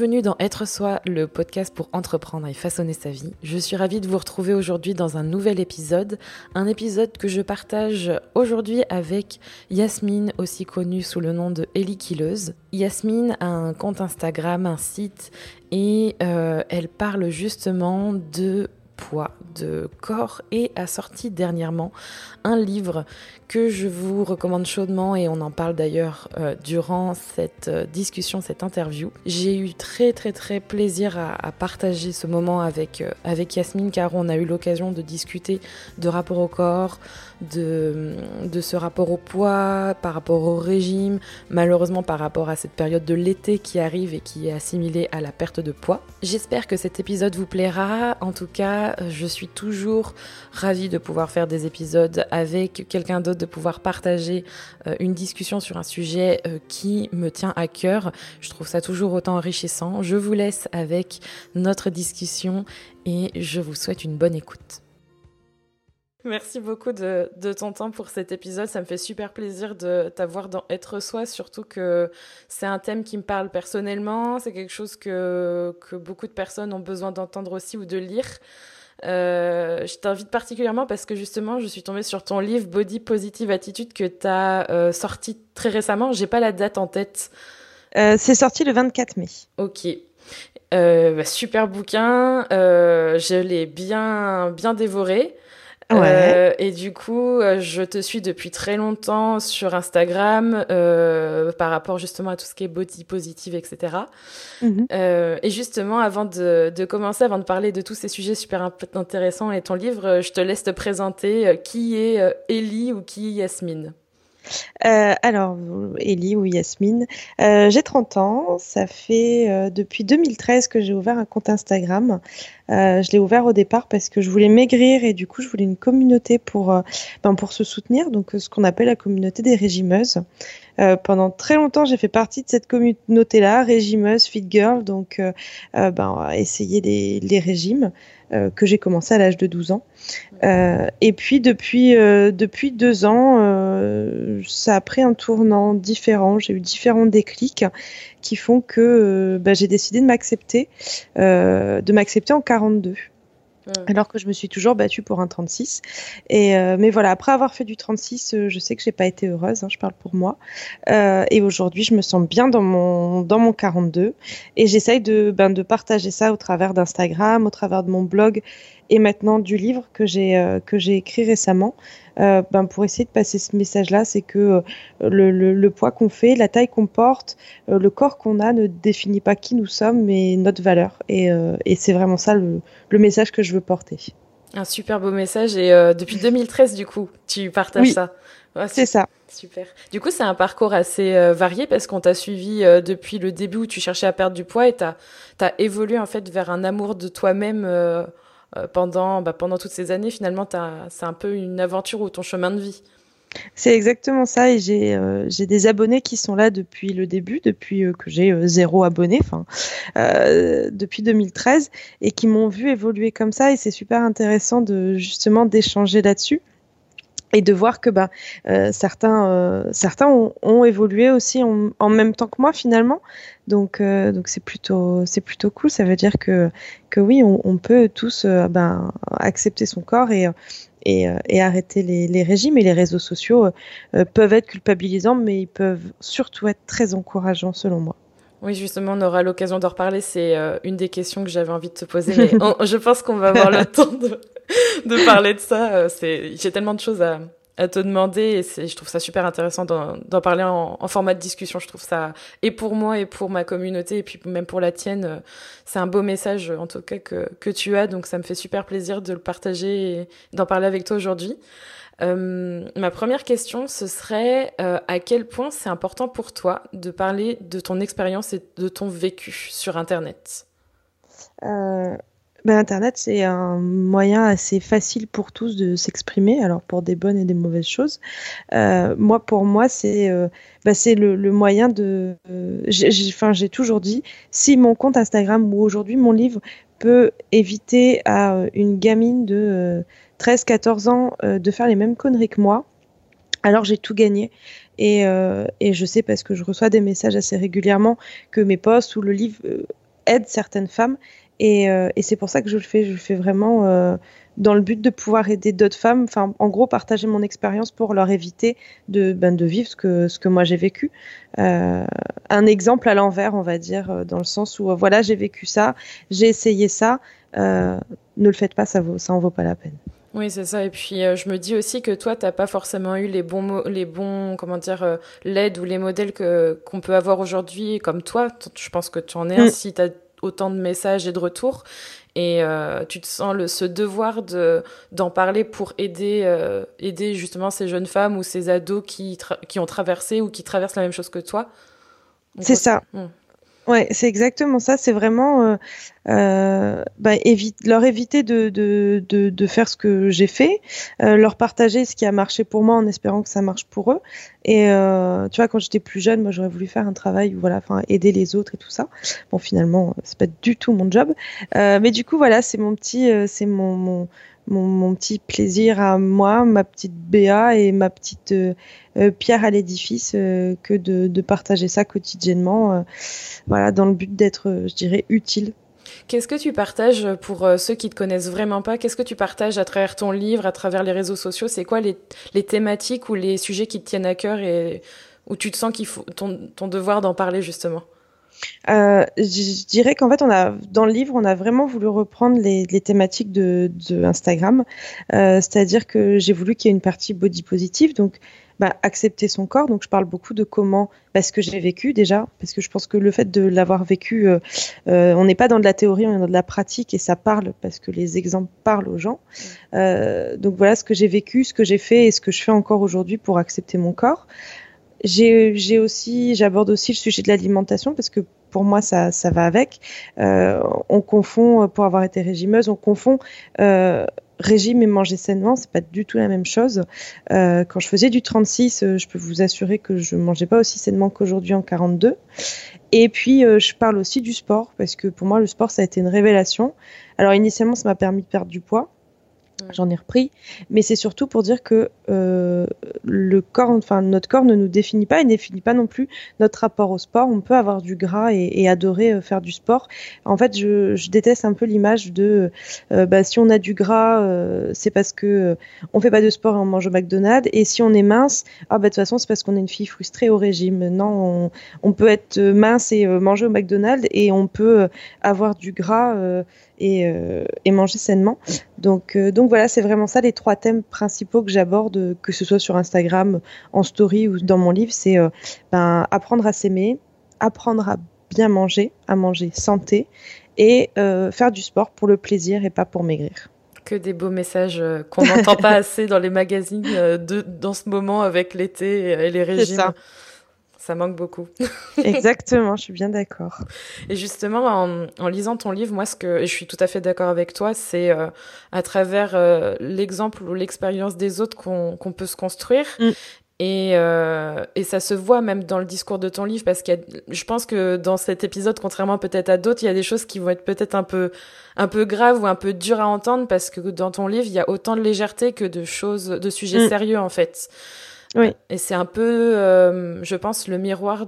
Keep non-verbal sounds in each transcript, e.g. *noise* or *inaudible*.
Bienvenue dans Être Soi, le podcast pour entreprendre et façonner sa vie. Je suis ravie de vous retrouver aujourd'hui dans un nouvel épisode, un épisode que je partage aujourd'hui avec Yasmine, aussi connue sous le nom de Ellie Killeuse. Yasmine a un compte Instagram, un site, et euh, elle parle justement de poids, de corps et a sorti dernièrement un livre que je vous recommande chaudement et on en parle d'ailleurs euh, durant cette euh, discussion, cette interview. J'ai eu très très très plaisir à, partager ce moment avec, euh, avec Yasmine car on a eu l'occasion de discuter de rapport au corps, de, de ce rapport au poids, par rapport au régime, malheureusement par rapport à cette période de l'été qui arrive et qui est assimilée à la perte de poids. J'espère que cet épisode vous plaira. En tout cas, je suis toujours ravie de pouvoir faire des épisodes avec quelqu'un d'autre de pouvoir partager euh, une discussion sur un sujet euh, qui me tient à cœur. Je trouve ça toujours autant enrichissant. Je vous laisse avec notre discussion et je vous souhaite une bonne écoute. Merci beaucoup de, ton temps pour cet épisode. Ça me fait super plaisir de t'avoir dans Être Soi, surtout que c'est un thème qui me parle personnellement. C'est quelque chose que, que beaucoup de personnes ont besoin d'entendre aussi ou de lire. Euh, je t'invite particulièrement parce que justement, je suis tombée sur ton livre Body Positive Attitude que tu as euh, sorti très récemment. J'ai pas la date en tête. Euh, c'est sorti le 24 mai. Ok. Bah, super bouquin. je l'ai bien, bien dévoré. Euh, et du coup, euh, je te suis depuis très longtemps sur Instagram euh, par rapport justement à tout ce qui est body positive, etc. Mhm. et justement, avant de, de, commencer, avant de parler de tous ces sujets super intéressants et ton livre, je te laisse te présenter qui est Ellie ou qui est Yasmine. Euh, alors, Ellie ou Yasmine, euh, j'ai 30 ans. Ça fait euh, depuis 2013 que j'ai ouvert un compte Instagram. je l'ai ouvert au départ parce que je voulais maigrir et du coup, je voulais une communauté pour, ben, pour se soutenir, donc ce qu'on appelle la communauté des régimeuses. Pendant très longtemps, j'ai fait partie de cette communauté-là, régimeuse, fit girl, donc ben, essayer les, les régimes. Euh, que j'ai commencé à l'âge de 12 ans. Euh, et puis depuis, euh, depuis deux ans, ça a pris un tournant différent. J'ai eu différents déclics qui font que bah, j'ai décidé de m'accepter, de m'accepter en 42. Alors que je me suis toujours battue pour un 36. Et mais voilà, après avoir fait du 36, je sais que j'ai pas été heureuse. Hein, je parle pour moi. et aujourd'hui, je me sens bien dans mon dans mon 42. Et j'essaye de ben, de partager ça au travers d'Instagram, au travers de mon blog et maintenant du livre que j'ai que j'ai écrit récemment. Euh, ben pour essayer de passer ce message-là, c'est que euh, le, le, poids qu'on fait, la taille qu'on porte, euh, le corps qu'on a ne définit pas qui nous sommes, mais notre valeur. Et, et c'est vraiment ça le, le, message que je veux porter. Un super beau message. Et depuis 2013, du coup, tu partages ça. c'est ça. Super. Du coup, c'est un parcours assez varié parce qu'on t'a suivi depuis le début où tu cherchais à perdre du poids et tu as, évolué en fait vers un amour de toi-même euh, pendant, bah, pendant toutes ces années, finalement, c'est un peu une aventure ou ton chemin de vie. C'est exactement ça et j'ai euh, des abonnés qui sont là depuis le début, depuis euh, que j'ai zéro abonné, enfin depuis 2013 et qui m'ont vu évoluer comme ça et c'est super intéressant de justement d'échanger là-dessus et de voir que bah, euh, certains, euh, certains ont, évolué aussi en, même temps que moi finalement. Donc euh, donc c'est plutôt c'est plutôt cool. Ça veut dire que que oui, on, peut tous ben, accepter son corps et et, et arrêter les, les, régimes et les réseaux sociaux peuvent être culpabilisants, mais ils peuvent surtout être très encourageants selon moi. Oui, justement, on aura l'occasion d'en reparler. C'est une des questions que j'avais envie de te poser. Mais *laughs* je pense qu'on va avoir le temps de, de parler de ça. Euh, c'est, j'ai tellement de choses à, à te demander et c'est, je trouve ça super intéressant d'en, d'en parler en, en, format de discussion. Je trouve ça, et pour moi et pour ma communauté et puis même pour la tienne, euh, c'est un beau message en tout cas que, que tu as. Donc ça me fait super plaisir de le partager et d'en parler avec toi aujourd'hui. Euh, ma première question, ce serait euh, à quel point c'est important pour toi de parler de ton expérience et de ton vécu sur Internet? Euh, ben, Internet, c'est un moyen assez facile pour tous de s'exprimer, alors pour des bonnes et des mauvaises choses. Moi, pour moi, c'est ben, c'est le, le, moyen de. Euh, j'ai toujours dit, si mon compte Instagram ou aujourd'hui mon livre peut éviter à euh, une gamine de 13-14 euh, ans euh, de faire les mêmes conneries que moi, alors j'ai tout gagné. Et, je sais parce que je reçois des messages assez régulièrement que mes posts ou le livre aide certaines femmes. Et c'est pour ça que je le fais. Je le fais vraiment dans le but de pouvoir aider d'autres femmes, enfin, en gros, partager mon expérience pour leur éviter de, ben, de vivre ce que, ce que moi j'ai vécu. Euh, un exemple à l'envers, on va dire, euh, dans le sens où, euh, voilà, j'ai vécu ça, j'ai essayé ça, ne le faites pas, ça, vaut, ça en vaut pas la peine. Oui, c'est ça. Et puis, je me dis aussi que toi, tu n'as pas forcément eu les bons, les bons, comment dire, l'aide ou les modèles que qu'on peut avoir aujourd'hui, comme toi. Je pense que tu en es un mm. si tu as autant de messages et de retours et euh, tu te sens le, ce devoir de d'en parler pour aider euh, aider justement ces jeunes femmes ou ces ados qui qui ont traversé ou qui traversent la même chose que toi. C'est ça. Hmm. Ouais, c'est exactement ça. C'est vraiment euh, euh, bah, leur éviter de, faire ce que j'ai fait, euh, leur partager ce qui a marché pour moi en espérant que ça marche pour eux. Et tu vois, quand j'étais plus jeune, moi j'aurais voulu faire un travail où voilà, enfin aider les autres et tout ça. Bon, finalement, c'est pas du tout mon job. Mais du coup, voilà, c'est mon petit, c'est mon mon, petit plaisir à moi, ma petite Béa et ma petite euh, euh, pierre à l'édifice euh, que de, partager ça quotidiennement, voilà, dans le but d'être, je dirais, utile. Qu'est-ce que tu partages pour ceux qui te connaissent vraiment pas? Qu'est-ce que tu partages à travers ton livre, à travers les réseaux sociaux? C'est quoi les, thématiques ou les sujets qui te tiennent à cœur et où tu te sens qu'il faut ton devoir d'en parler justement? Euh, je dirais qu'en fait, dans le livre, on a vraiment voulu reprendre les, thématiques de, Instagram, euh, c'est-à-dire que j'ai voulu qu'il y ait une partie body positive, donc bah, accepter son corps. Donc, je parle beaucoup de comment, bah, ce que j'ai vécu déjà, parce que je pense que le fait de l'avoir vécu, euh, on n'est pas dans de la théorie, on est dans de la pratique et ça parle parce que les exemples parlent aux gens. Donc voilà ce que j'ai vécu, ce que j'ai fait et ce que je fais encore aujourd'hui pour accepter mon corps. J'ai aussi, j'aborde aussi le sujet de l'alimentation parce que pour moi ça, ça va avec. Euh, on confond, pour avoir été régimeuse, on confond euh, régime et manger sainement, c'est pas du tout la même chose. Euh, quand je faisais du 36, euh, je peux vous assurer que je mangeais pas aussi sainement qu'aujourd'hui en 42. Et puis euh, je parle aussi du sport parce que pour moi le sport ça a été une révélation. Alors initialement ça m'a permis de perdre du poids. J'en ai repris, mais c'est surtout pour dire que euh, le corps, enfin notre corps ne nous définit pas et ne définit pas non plus notre rapport au sport. On peut avoir du gras et, adorer euh, faire du sport. En fait, je, déteste un peu l'image de euh, bah, si on a du gras, c'est parce que on fait pas de sport et on mange au McDonald's. Et si on est mince, ah bah de toute façon c'est parce qu'on est une fille frustrée au régime. Non, on, peut être mince et manger au McDonald's et on peut avoir du gras et, et manger sainement. Donc donc voilà, c'est vraiment ça les trois thèmes principaux que j'aborde, que ce soit sur Instagram, en story ou dans mon livre, c'est euh, ben, apprendre à s'aimer, apprendre à bien manger, à manger santé et euh, faire du sport pour le plaisir et pas pour maigrir. Que des beaux messages euh, qu'on n'entend pas *laughs* assez dans les magazines de, dans ce moment avec l'été et les régimes. Ça manque beaucoup. *laughs* Exactement, je suis bien d'accord. Et justement, en, lisant ton livre, moi, ce que et je suis tout à fait d'accord avec toi, c'est euh, à travers euh, l'exemple ou l'expérience des autres qu'on peut se construire. Mm. Et, euh, et, ça se voit même dans le discours de ton livre, parce que je pense que dans cet épisode, contrairement peut-être à d'autres, il y a des choses qui vont être peut-être un peu, un peu graves ou un peu dures à entendre, parce que dans ton livre, il y a autant de légèreté que de choses, de sujets mm. sérieux en fait. Oui. Et c'est un peu, euh, je pense, le miroir,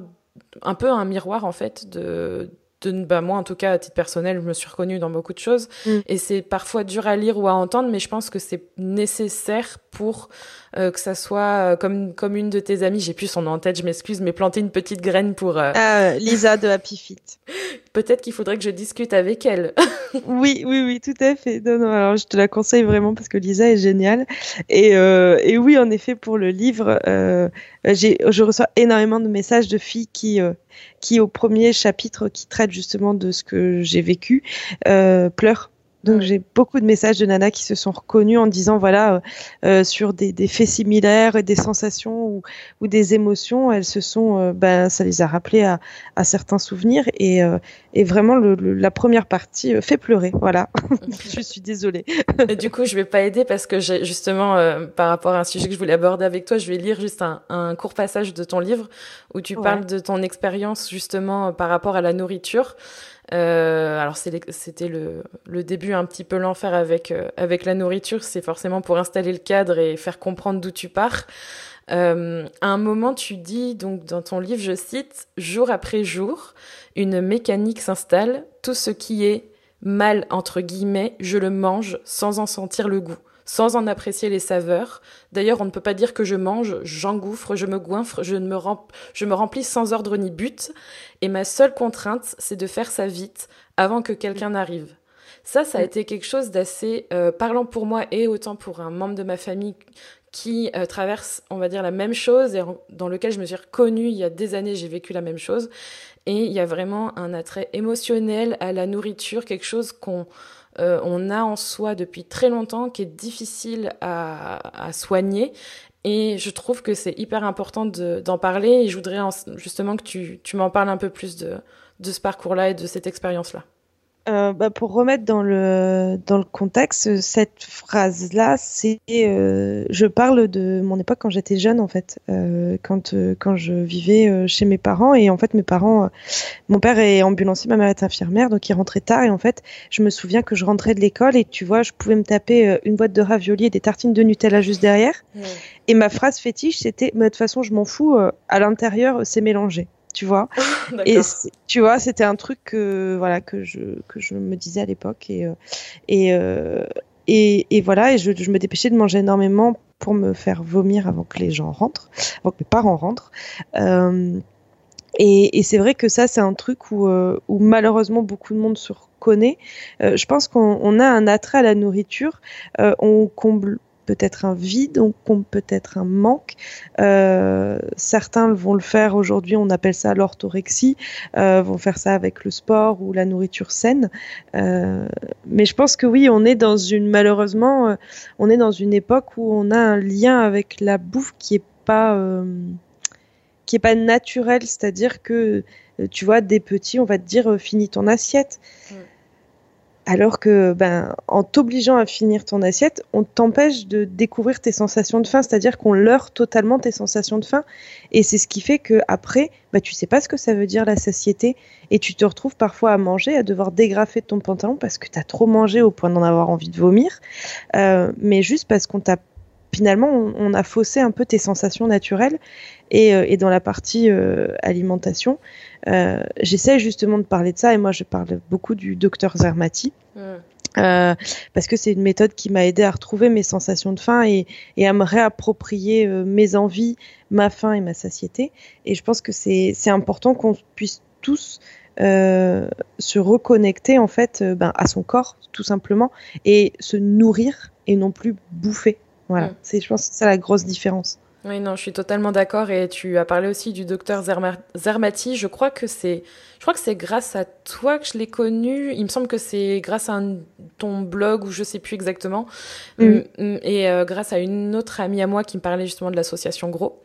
un peu un miroir en fait de, de bah moi en tout cas à titre personnel, je me suis reconnue dans beaucoup de choses mm. et c'est parfois dur à lire ou à entendre, mais je pense que c'est nécessaire pour euh, que ça soit euh, comme comme une de tes amies, j'ai plus son nom en tête, je m'excuse, mais planter une petite graine pour euh, ah, Lisa de Happy Fit. *laughs* Peut-être qu'il faudrait que je discute avec elle. *laughs* oui, oui, oui, tout à fait. Non, non, alors je te la conseille vraiment parce que Lisa est géniale. Et, euh, et oui, en effet, pour le livre, euh, j'ai, je reçois énormément de messages de filles qui, euh, qui au premier chapitre, qui traite justement de ce que j'ai vécu, euh, pleurent donc j'ai beaucoup de messages de nanas qui se sont reconnues en disant voilà euh, euh, sur des, des, faits similaires et des sensations ou, ou des émotions, elles se sont euh, ben ça les a rappelées à, à certains souvenirs et, euh, et vraiment le, la première partie fait pleurer. Voilà, *laughs* je suis désolée. du coup je vais pas aider parce que j'ai justement par rapport à un sujet que je voulais aborder avec toi, je vais lire juste un, un court passage de ton livre où tu parles de ton expérience justement par rapport à la nourriture. Euh, alors c'était le, le, début un petit peu l'enfer avec, euh, avec la nourriture, c'est forcément pour installer le cadre et faire comprendre d'où tu pars. à un moment, tu dis, donc dans ton livre, je cite, Jour après jour, une mécanique s'installe, tout ce qui est mal, entre guillemets, je le mange sans en sentir le goût sans en apprécier les saveurs. D'ailleurs, on ne peut pas dire que je mange, j'engouffre, je me goinfre, je, me, je me remplis sans ordre ni but, et ma seule contrainte, c'est de faire ça vite, avant que quelqu'un n'arrive. Ça, ça a mm. été quelque chose d'assez euh, parlant pour moi et autant pour un membre de ma famille qui euh, traverse, on va dire, la même chose et dans lequel je me suis reconnue il y a des années, j'ai vécu la même chose. Et il y a vraiment un attrait émotionnel à la nourriture, quelque chose qu'on euh, on a en soi depuis très longtemps, qui est difficile à, soigner. Et je trouve que c'est hyper important d'en parler. Et je voudrais justement que tu, m'en parles un peu plus de ce parcours-là et de cette expérience-là. Euh, bah, pour remettre dans le dans le contexte, cette phrase là, c'est euh, je parle de mon époque quand j'étais jeune en fait, euh, quand quand je vivais chez mes parents et en fait mes parents, mon père est ambulancier, ma mère est infirmière, donc il rentrait tard et en fait je me souviens que je rentrais de l'école et tu vois je pouvais me taper une boîte de raviolis et des tartines de Nutella juste derrière. Et ma phrase fétiche c'était de toute façon je m'en fous, à l'intérieur c'est mélangé tu vois. *laughs* et tu vois, c'était un truc que voilà que je que je me disais à l'époque et euh, et, euh, et, et voilà et je, je, me dépêchais de manger énormément pour me faire vomir avant que les gens rentrent, avant que mes parents rentrent. Euh, et, et c'est vrai que ça, c'est un truc où, où malheureusement beaucoup de monde se reconnaît. je pense qu'on a un attrait à la nourriture. on comble peut-être un vide, on peut-être un manque. Euh, certains vont le faire aujourd'hui, on appelle ça l'orthorexie, euh, vont faire ça avec le sport ou la nourriture saine. Euh, mais je pense que oui, on est dans une malheureusement, on est dans une époque où on a un lien avec la bouffe qui est pas qui pas naturel, c'est-à-dire que tu vois des petits, on va te dire finis ton assiette. Alors que, ben, en t'obligeant à finir ton assiette, on t'empêche de découvrir tes sensations de faim, c'est-à-dire qu'on leurre totalement tes sensations de faim. Et c'est ce qui fait que après, bah, tu sais pas ce que ça veut dire la satiété, et tu te retrouves parfois à manger, à devoir dégrafer ton pantalon parce que tu as trop mangé au point d'en avoir envie de vomir, euh, mais juste parce qu'on t'a finalement, on, a faussé un peu tes sensations naturelles. Et, euh, dans la partie euh, alimentation, euh, j'essaie justement de parler de ça. Et moi, je parle beaucoup du docteur Zermati. parce que c'est une méthode qui m'a aidé à retrouver mes sensations de faim et, à me réapproprier mes envies, ma faim et ma satiété. Et je pense que c'est important qu'on puisse tous se reconnecter en fait ben, à son corps tout simplement et se nourrir et non plus bouffer. Voilà, mm. c'est, je pense que c'est ça la grosse différence. Oui, non, je suis totalement d'accord. Et tu as parlé aussi du docteur Zermati. Je crois que c'est, je crois que c'est grâce à toi que je l'ai connu. Il me semble que c'est grâce à ton blog ou je sais plus exactement. Mm. Mm, et euh, grâce à une autre amie à moi qui me parlait justement de l'association Gros.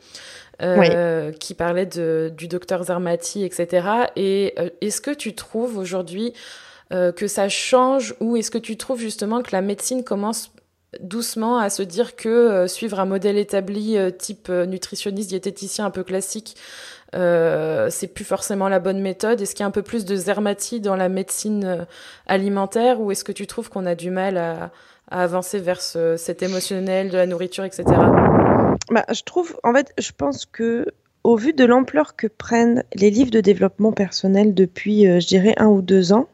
Euh, qui parlait de, du docteur Zermati, etc. Et euh, est-ce que tu trouves aujourd'hui que ça change ou est-ce que tu trouves justement que la médecine commence doucement à se dire que euh, suivre un modèle établi euh, type euh, nutritionniste, diététicien un peu classique, c'est plus forcément la bonne méthode Est-ce qu'il y a un peu plus de zermatie dans la médecine alimentaire ou est-ce que tu trouves qu'on a du mal à, avancer vers cet émotionnel de la nourriture, etc. Bah, je trouve, en fait, je pense que au vu de l'ampleur que prennent les livres de développement personnel depuis, je dirais, un ou deux ans,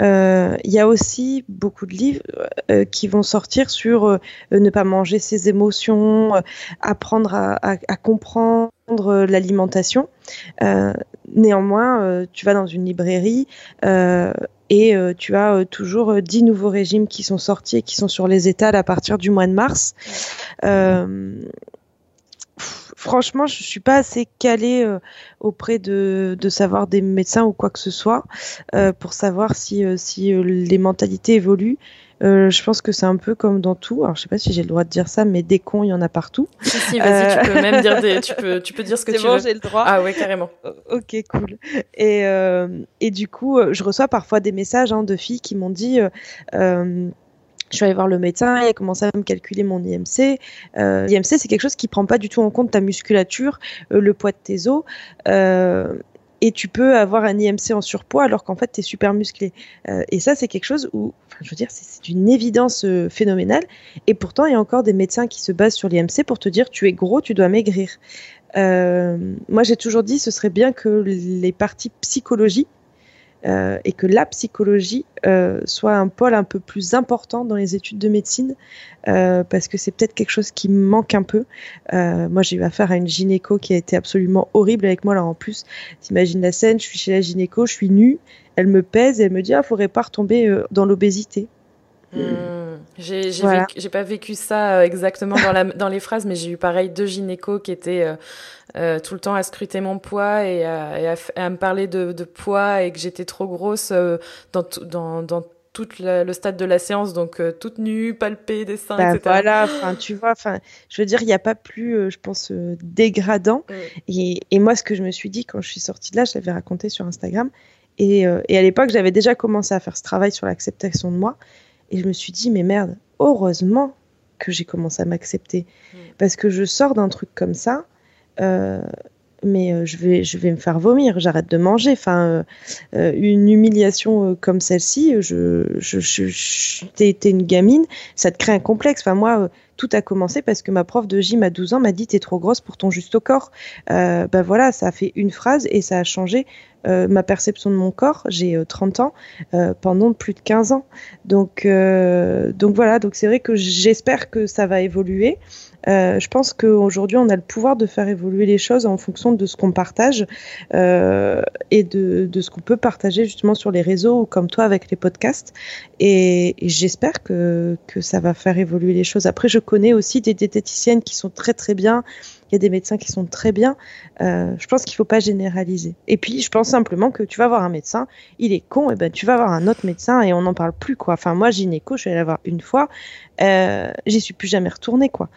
il y a aussi beaucoup de livres euh, qui vont sortir sur euh, ne pas manger ses émotions, apprendre à, comprendre l'alimentation. néanmoins, tu vas dans une librairie et tu as toujours dix nouveaux régimes qui sont sortis et qui sont sur les étals à partir du mois de mars franchement, je suis pas assez calée euh, auprès de, savoir des médecins ou quoi que ce soit euh, pour savoir si, euh, si les mentalités évoluent. je pense que c'est un peu comme dans tout. Alors, je sais pas si j'ai le droit de dire ça, mais des cons, il y en a partout. Si, si, vas-y, tu peux même dire des, tu peux, tu peux dire ce que tu bon, veux. j'ai le droit. Ah ouais, carrément. *laughs* Ok, cool. Et, et du coup, je reçois parfois des messages hein, de filles qui m'ont dit je suis allée voir le médecin, il a commencé à me calculer mon IMC. Euh, L'IMC, c'est quelque chose qui prend pas du tout en compte ta musculature, euh, le poids de tes os. Euh, et tu peux avoir un IMC en surpoids alors qu'en fait tu es super musclé. Euh, et ça c'est quelque chose où, je veux dire, c'est une évidence phénoménale. Et pourtant il y a encore des médecins qui se basent sur l'IMC pour te dire tu es gros, tu dois maigrir. Moi j'ai toujours dit ce serait bien que les parties psychologie euh, et que la psychologie euh, soit un pôle un peu plus important dans les études de médecine, euh, parce que c'est peut-être quelque chose qui me manque un peu. moi, j'ai eu affaire à une gynéco qui a été absolument horrible avec moi. Alors en plus, t'imagines la scène, je suis chez la gynéco, je suis nue, elle me pèse et elle me dit, ah, faudrait pas retomber dans l'obésité. Hmm. J'ai pas vécu ça exactement dans, la, dans les phrases, mais j'ai eu pareil deux gynécos qui étaient euh, tout le temps à scruter mon poids et à, à, me parler de, de, poids et que j'étais trop grosse euh, dans, dans, dans tout le stade de la séance, donc euh, toute nue, palpée des seins, bah, etc. Voilà, enfin, tu vois, enfin, je veux dire, il n'y a pas plus, je pense, dégradant. Mm. Et, et, moi, ce que je me suis dit quand je suis sortie de là, je l'avais raconté sur Instagram. Et, et à l'époque, j'avais déjà commencé à faire ce travail sur l'acceptation de moi. Et je me suis dit, mais merde, heureusement que j'ai commencé à m'accepter. Mm. Parce que je sors d'un truc comme ça, euh, mais euh, je vais, je vais me faire vomir, j'arrête de manger. Enfin, euh, une humiliation comme celle-ci, je, je, je, t'es, une gamine, ça te crée un complexe. Enfin, moi, tout a commencé parce que ma prof de gym à 12 ans m'a dit t'es trop grosse pour ton juste au corps. ben voilà, ça a fait une phrase et ça a changé ma perception de mon corps. J'ai 30 ans pendant plus de 15 ans. Donc, donc voilà, donc c'est vrai que j'espère que ça va évoluer. Euh, je pense qu'aujourd'hui, on a le pouvoir de faire évoluer les choses en fonction de ce qu'on partage euh, et de, ce qu'on peut partager justement sur les réseaux ou comme toi avec les podcasts. Et, j'espère que, ça va faire évoluer les choses. Après, je connais aussi des diététiciennes qui sont très très bien. Il y a des médecins qui sont très bien. Euh, je pense qu'il faut pas généraliser. Et puis, je pense simplement que tu vas voir un médecin, il est con, et ben tu vas voir un autre médecin et on n'en parle plus quoi. Enfin, moi, gynéco, je vais aller voir une fois, j'y suis plus jamais retournée quoi.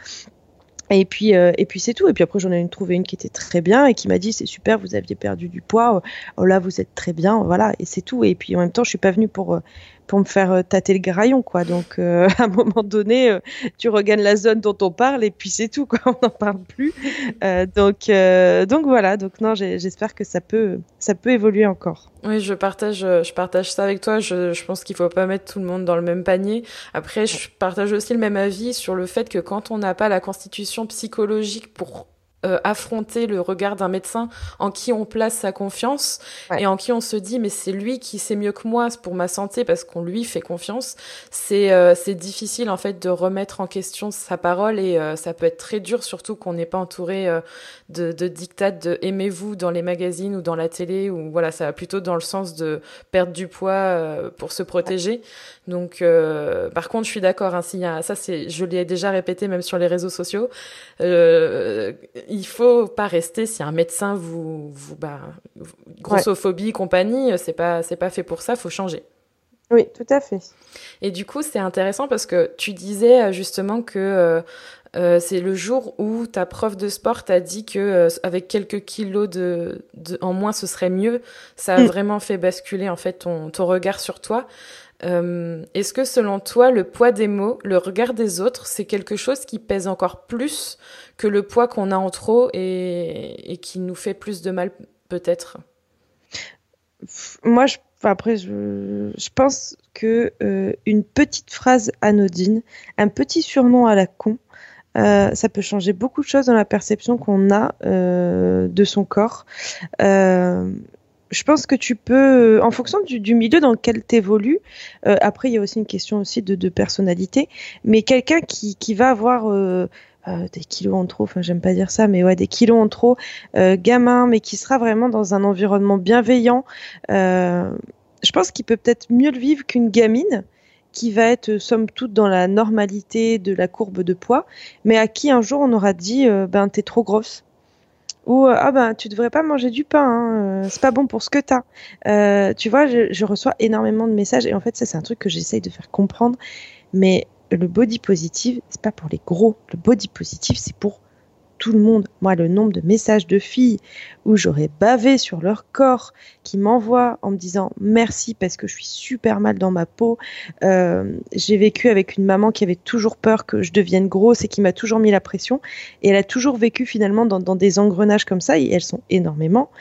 Et puis, euh, et puis c'est tout. Et puis après, j'en ai trouvé une qui était très bien et qui m'a dit c'est super, vous aviez perdu du poids. Oh, là, vous êtes très bien. Voilà. Et c'est tout. Et puis en même temps, je suis pas venue pour, euh, pour me faire euh, tâter le graillon, quoi. Donc, *laughs* à un moment donné, tu regagnes la zone dont on parle et puis c'est tout, quoi. *laughs* On n'en parle plus. donc, donc voilà. Donc non, j'espère que ça peut, ça peut évoluer encore. Oui, je partage, je partage ça avec toi. Je, je pense qu'il faut pas mettre tout le monde dans le même panier. Après, je partage aussi le même avis sur le fait que quand on n'a pas la constitution psychologique pour euh, affronter le regard d'un médecin en qui on place sa confiance et en qui on se dit mais c'est lui qui sait mieux que moi pour ma santé parce qu'on lui fait confiance. C'est euh, c'est difficile en fait de remettre en question sa parole et euh, ça peut être très dur surtout qu'on n'est pas entouré de, de dictats de aimez-vous dans les magazines ou dans la télé ou voilà ça va plutôt dans le sens de perdre du poids pour se protéger. Donc par contre je suis d'accord hein, ça c'est je l'ai déjà répété même sur les réseaux sociaux il faut pas rester si un médecin vous, vous bah, grossophobie, compagnie, c'est pas, c'est pas fait pour ça, faut changer. Oui, tout à fait. Et du coup, c'est intéressant parce que tu disais euh, justement que euh, euh, c'est le jour où ta prof de sport t'a dit que avec quelques kilos de, en moins, ce serait mieux. Ça a mm. vraiment fait basculer en fait ton, ton regard sur toi. Euh, Est-ce que selon toi, le poids des mots, le regard des autres, c'est quelque chose qui pèse encore plus que le poids qu'on a en trop et, qui nous fait plus de mal peut-être? Moi, je, après, je, pense que euh, une petite phrase anodine, un petit surnom à la con, euh, ça peut changer beaucoup de choses dans la perception qu'on a de son corps. Je pense que tu peux, en fonction du, milieu dans lequel tu évolues, euh, après il y a aussi une question aussi de, personnalité, mais quelqu'un qui, qui, va avoir euh, euh, des kilos en trop, enfin j'aime pas dire ça, mais ouais, des kilos en trop, gamin, mais qui sera vraiment dans un environnement bienveillant, je pense qu'il peut peut-être mieux le vivre qu'une gamine qui va être somme toute dans la normalité de la courbe de poids, mais à qui un jour on aura dit ben t'es trop grosse ou euh, ah ben tu devrais pas manger du pain, hein, euh, c'est pas bon pour ce que t'as. Euh, tu vois, je, je, reçois énormément de messages et en fait ça c'est un truc que j'essaye de faire comprendre. Mais le body positive c'est pas pour les gros, le body positive c'est pour tout le monde. Moi, le nombre de messages de filles où j'aurais bavé sur leur corps, qui m'envoient en me disant merci parce que je suis super mal dans ma peau. Euh, j'ai vécu avec une maman qui avait toujours peur que je devienne grosse et qui m'a toujours mis la pression. Et elle a toujours vécu finalement dans, des engrenages comme ça, et elles sont énormément.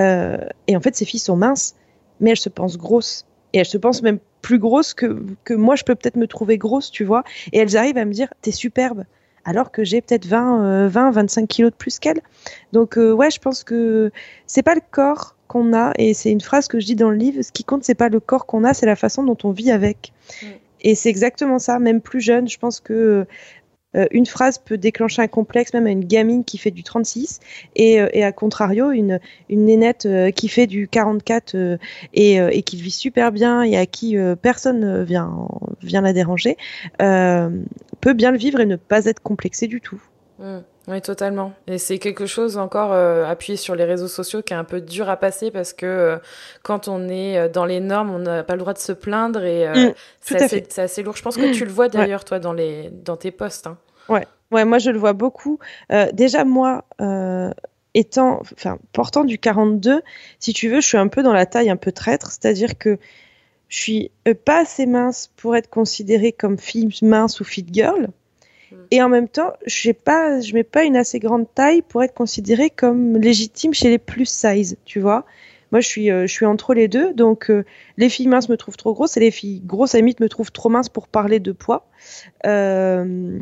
Euh, et en fait, ces filles sont minces, mais elles se pensent grosses. Et elles se pensent même plus grosses que, que moi, je peux peut-être me trouver grosse, tu vois. Et elles arrivent à me dire, t'es superbe alors que j'ai peut-être 20, 20, 25 kilos de plus qu'elle. Donc euh, ouais, je pense que c'est pas le corps qu'on a, et c'est une phrase que je dis dans le livre, ce qui compte, c'est pas le corps qu'on a, c'est la façon dont on vit avec. Mm. Et c'est exactement ça, même plus jeune, je pense que euh, une phrase peut déclencher un complexe même à une gamine qui fait du 36 et, euh, et à contrario une, une nénette euh, qui fait du 44 et, et, qui vit super bien et à qui personne vient, vient la déranger peut bien le vivre et ne pas être complexé du tout. Mmh. Oui, totalement. Et c'est quelque chose encore appuyé sur les réseaux sociaux qui est un peu dur à passer parce que quand on est dans les normes, on n'a pas le droit de se plaindre et mmh, c'est assez, assez, lourd. Je pense que tu le vois d'ailleurs, toi, dans, les, dans tes posts. Hein. Ouais. ouais, moi je le vois beaucoup. Euh, déjà, moi, euh, étant, enfin, portant du 42, si tu veux, je suis un peu dans la taille un peu traître, c'est-à-dire que je suis euh, pas assez mince pour être considérée comme fille mince ou fit girl. Hmm. Et en même temps, je pas, je mets pas une assez grande taille pour être considérée comme légitime chez les plus size, tu vois. Moi, je suis, je suis entre les deux. Donc, les filles minces me trouvent trop grosses et les filles grosses, à limite, me trouvent trop minces pour parler de poids. Euh,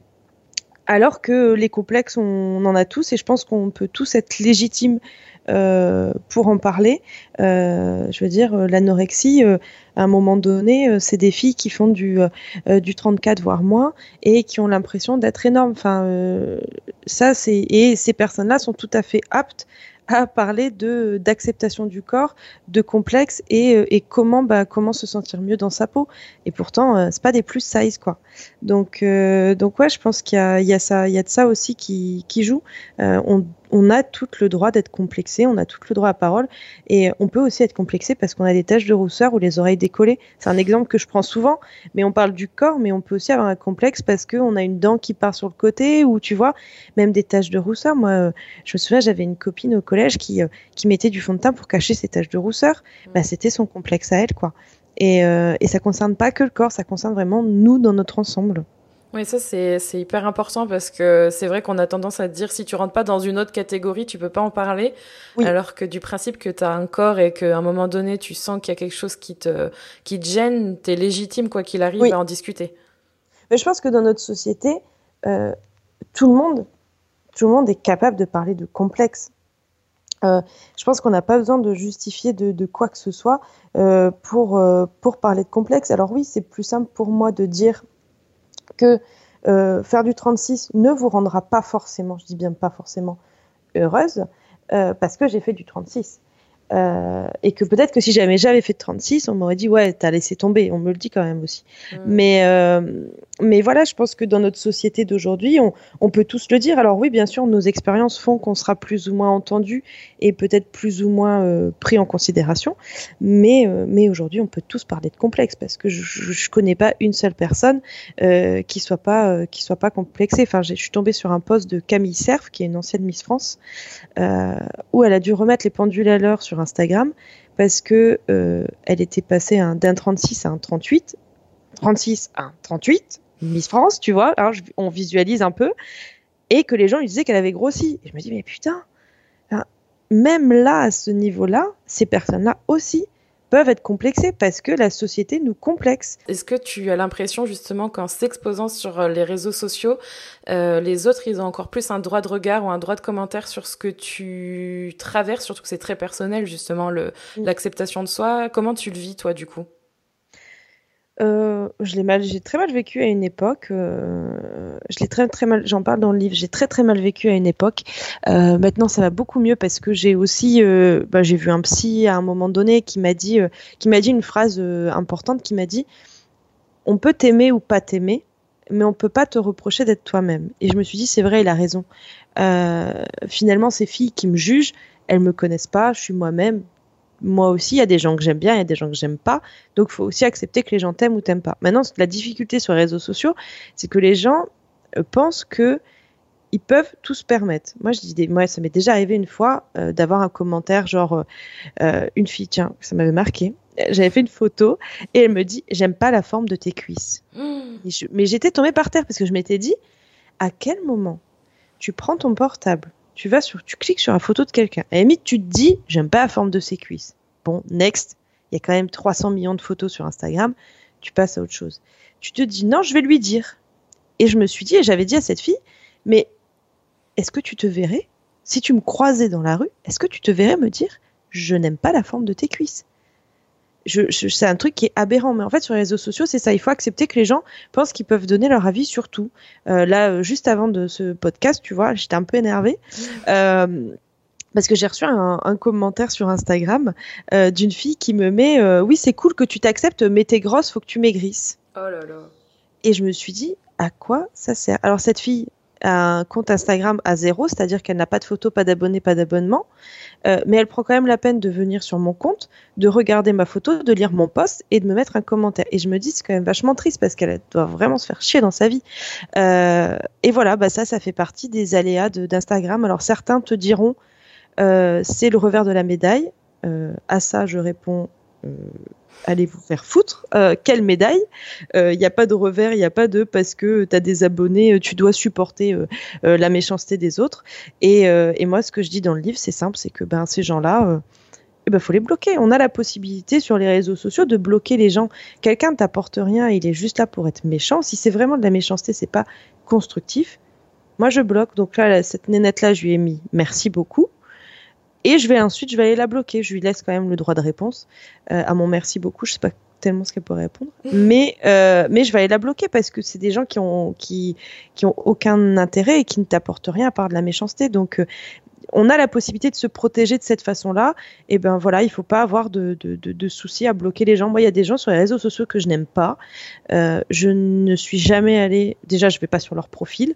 alors que les complexes, on, en a tous et je pense qu'on peut tous être légitimes euh, pour en parler. Euh, je veux dire, l'anorexie, euh, à un moment donné, c'est des filles qui font du, du 34 voire moins et qui ont l'impression d'être énormes. Enfin, ça, c'est et ces personnes-là sont tout à fait aptes à parler d'acceptation du corps, de complexe et, euh, bah, comment se sentir mieux dans sa peau. Et pourtant, euh, c'est pas des plus size quoi. Donc euh, donc ouais, je pense qu'il y a ça il y a de ça aussi qui joue. On a tout le droit d'être complexé, on a tout le droit à parole, et on peut aussi être complexé parce qu'on a des taches de rousseur ou les oreilles décollées. C'est un exemple que je prends souvent, mais on parle du corps, mais on peut aussi avoir un complexe parce qu'on a une dent qui part sur le côté, ou tu vois, même des taches de rousseur. Moi, euh, je me souviens, j'avais une copine au collège qui, euh, qui mettait du fond de teint pour cacher ses taches de rousseur. Bah, c'était son complexe à elle, quoi. Et, euh, et ça concerne pas que le corps, ça concerne vraiment nous dans notre ensemble. Oui, ça c'est hyper important parce que c'est vrai qu'on a tendance à dire si tu rentres pas dans une autre catégorie, tu peux pas en parler. Alors que du principe que tu as un corps et qu'à un moment donné tu sens qu'il y a quelque chose qui te, qui te gêne, tu es légitime quoi qu'il arrive à en discuter. Mais je pense que dans notre société, euh, tout, le monde, tout le monde est capable de parler de complexe. Euh, je pense qu'on n'a pas besoin de justifier de, de quoi que ce soit euh, pour, pour parler de complexe. Alors oui, c'est plus simple pour moi de dire que euh, faire du 36 ne vous rendra pas forcément, je dis bien pas forcément, heureuse, euh, parce que j'ai fait du 36. Euh, et que peut-être que si jamais j'avais fait 36, on m'aurait dit ouais, t'as laissé tomber. On me le dit quand même aussi. Mm. Mais euh, mais voilà, je pense que dans notre société d'aujourd'hui, on, on, peut tous le dire. Alors oui, bien sûr, nos expériences font qu'on sera plus ou moins entendu et peut-être plus ou moins euh, pris en considération. Mais mais aujourd'hui, on peut tous parler de complexe parce que je, je, connais pas une seule personne qui soit pas qui soit pas complexée. Enfin, je suis tombée sur un poste de Camille Cerf, qui est une ancienne Miss France, où elle a dû remettre les pendules à l'heure sur Instagram parce que euh, elle était passée d'un 36 à un 38, 36 à un 38, Miss France, tu vois, hein, on visualise un peu, et que les gens lui disaient qu'elle avait grossi. Je me dis mais putain, même là à ce niveau-là, ces personnes-là aussi peuvent être complexés parce que la société nous complexe. Est-ce que tu as l'impression justement qu'en s'exposant sur euh, les réseaux sociaux, euh, les autres, ils ont encore plus un droit de regard ou un droit de commentaire sur ce que tu traverses, surtout que c'est très personnel justement mm. l'acceptation de soi. Comment tu le vis toi du coup? Euh, je l'ai mal, j'ai très mal vécu à une époque. Euh, je l'ai très mal. J'en parle dans le livre. J'ai très très mal vécu à une époque. Euh, maintenant, ça va beaucoup mieux parce que j'ai aussi, bah, j'ai vu un psy à un moment donné qui m'a dit, qui m'a dit une phrase importante, qui m'a dit, on peut t'aimer ou pas t'aimer, mais on peut pas te reprocher d'être toi-même. Et je me suis dit, c'est vrai, il a raison. finalement, ces filles qui me jugent, elles me connaissent pas. Je suis moi-même moi aussi, il y a des gens que j'aime bien, il y a des gens que j'aime pas. Donc, il faut aussi accepter que les gens t'aiment ou t'aiment pas. Maintenant, la difficulté sur les réseaux sociaux, c'est que les gens euh, pensent que ils peuvent tout se permettre. Moi, je dis, moi, ça m'est déjà arrivé une fois euh, d'avoir un commentaire genre euh, une fille, tiens, ça m'avait marqué. J'avais fait une photo et elle me dit, j'aime pas la forme de tes cuisses. Mmh. mais j'étais tombée par terre parce que je m'étais dit, à quel moment tu prends ton portable, tu cliques sur la photo de quelqu'un. À la limite, tu te dis, j'aime pas la forme de ses cuisses. Bon, next. Il y a quand même 300 millions de photos sur Instagram. Tu passes à autre chose. Tu te dis, non, je vais lui dire. Et je me suis dit, et j'avais dit à cette fille, mais est-ce que tu te verrais, si tu me croisais dans la rue, est-ce que tu te verrais me dire, je n'aime pas la forme de tes cuisses? C'est un truc qui est aberrant. Mais en fait, sur les réseaux sociaux, c'est ça. Il faut accepter que les gens pensent qu'ils peuvent donner leur avis sur tout. Euh, là, euh, juste avant de ce podcast, tu vois, j'étais un peu énervée. Euh, parce que j'ai reçu un, commentaire sur Instagram d'une fille qui me met Oui, c'est cool que tu t'acceptes, mais t'es grosse, faut que tu maigrisses. Oh là là. Et je me suis dit À quoi ça sert? Alors, cette fille, un compte Instagram à zéro, c'est-à-dire qu'elle n'a pas de photos, pas d'abonnés, pas d'abonnement, euh, mais elle prend quand même la peine de venir sur mon compte, de regarder ma photo, de lire mon post et de me mettre un commentaire. Et je me dis c'est quand même vachement triste parce qu'elle doit vraiment se faire chier dans sa vie. Euh, et voilà, bah ça, ça fait partie des aléas d'Instagram. Alors certains te diront euh, c'est le revers de la médaille. à ça, je réponds allez vous faire foutre. Euh, quelle médaille Il euh, n'y a pas de revers, il n'y a pas de parce que tu as des abonnés, euh, tu dois supporter la méchanceté des autres. Et, moi, ce que je dis dans le livre, c'est simple, c'est que ben, ces gens-là, il ben, faut les bloquer. On a la possibilité sur les réseaux sociaux de bloquer les gens. Quelqu'un ne t'apporte rien, il est juste là pour être méchant. Si c'est vraiment de la méchanceté, c'est pas constructif. Moi, je bloque. Donc là, cette nénette-là, je lui ai mis merci beaucoup. Et je vais ensuite, je vais aller la bloquer. Je lui laisse quand même le droit de réponse. Euh, à mon merci beaucoup, je sais pas tellement ce qu'elle pourrait répondre, mmh. mais euh, mais je vais aller la bloquer parce que c'est des gens qui ont qui qui ont aucun intérêt et qui ne t'apportent rien à part de la méchanceté. Donc euh, on a la possibilité de se protéger de cette façon-là, et ben voilà, il faut pas avoir de, de, de, soucis à bloquer les gens. Moi, il y a des gens sur les réseaux sociaux que je n'aime pas. Euh, je ne suis jamais allée. Déjà, je vais pas sur leur profil.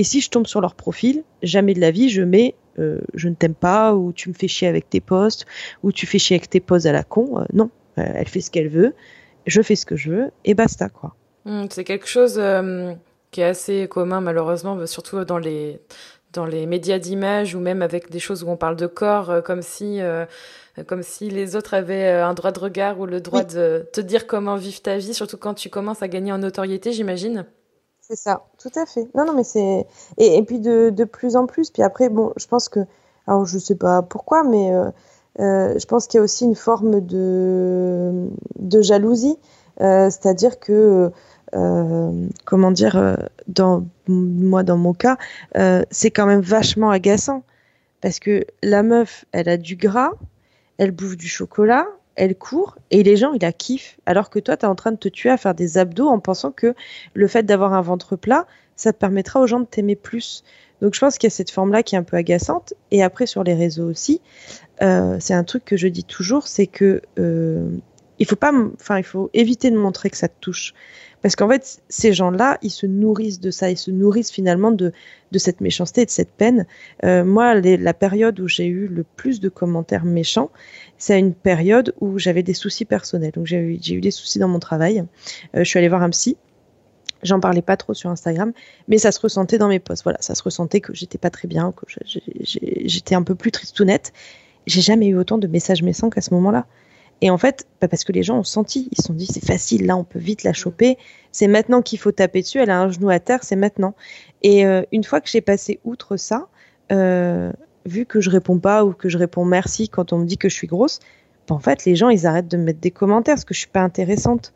Et si je tombe sur leur profil, jamais de la vie, je mets euh, je ne t'aime pas, ou tu me fais chier avec tes posts, ou tu fais chier avec tes poses à la con. Euh, non, euh, elle fait ce qu'elle veut, je fais ce que je veux, et basta, quoi. Mmh, c'est quelque chose qui est assez commun, malheureusement, surtout dans les, dans les médias d'image ou même avec des choses où on parle de corps, comme si comme si les autres avaient un droit de regard ou le droit de te dire comment vivre ta vie, surtout quand tu commences à gagner en notoriété, j'imagine. C'est ça, tout à fait. Non, non, mais c'est. Et, puis de, plus en plus. Puis après, bon, je pense que. Alors, je sais pas pourquoi, mais euh, euh, je pense qu'il y a aussi une forme de, de jalousie. Euh, c'est-à-dire que. comment dire, dans, moi dans mon cas, c'est quand même vachement agaçant parce que la meuf, elle a du gras, elle bouffe du chocolat, elle court et les gens, ils la kiffent. Alors que toi, tu es en train de te tuer à faire des abdos en pensant que le fait d'avoir un ventre plat, ça te permettra aux gens de t'aimer plus. Donc je pense qu'il y a cette forme-là qui est un peu agaçante. Et après, sur les réseaux aussi, euh, c'est un truc que je dis toujours, c'est que euh, il faut pas, enfin, il faut éviter de montrer que ça te touche. Parce qu'en fait, ces gens-là, ils se nourrissent de ça, ils se nourrissent finalement de, de cette méchanceté et de cette peine. Euh, moi, la période où j'ai eu le plus de commentaires méchants, c'est une période où j'avais des soucis personnels. Donc j'ai eu, eu des soucis dans mon travail. Euh, je suis allée voir un psy. J'en parlais pas trop sur Instagram, mais ça se ressentait dans mes posts. Voilà, ça se ressentait que j'étais pas très bien, que j'étais un peu plus tristounette. J'ai jamais eu autant de messages méchants qu'à ce moment-là. Et en fait, bah, parce que les gens ont senti, ils se sont dit c'est facile, là on peut vite la choper, c'est maintenant qu'il faut taper dessus, elle a un genou à terre, c'est maintenant. Et euh, une fois que j'ai passé outre ça, euh, vu que je réponds pas ou que je réponds merci quand on me dit que je suis grosse, bah, en fait les gens ils arrêtent de me mettre des commentaires parce que je suis pas intéressante.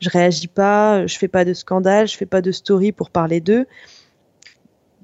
Je réagis pas, je fais pas de scandale, je fais pas de story pour parler d'eux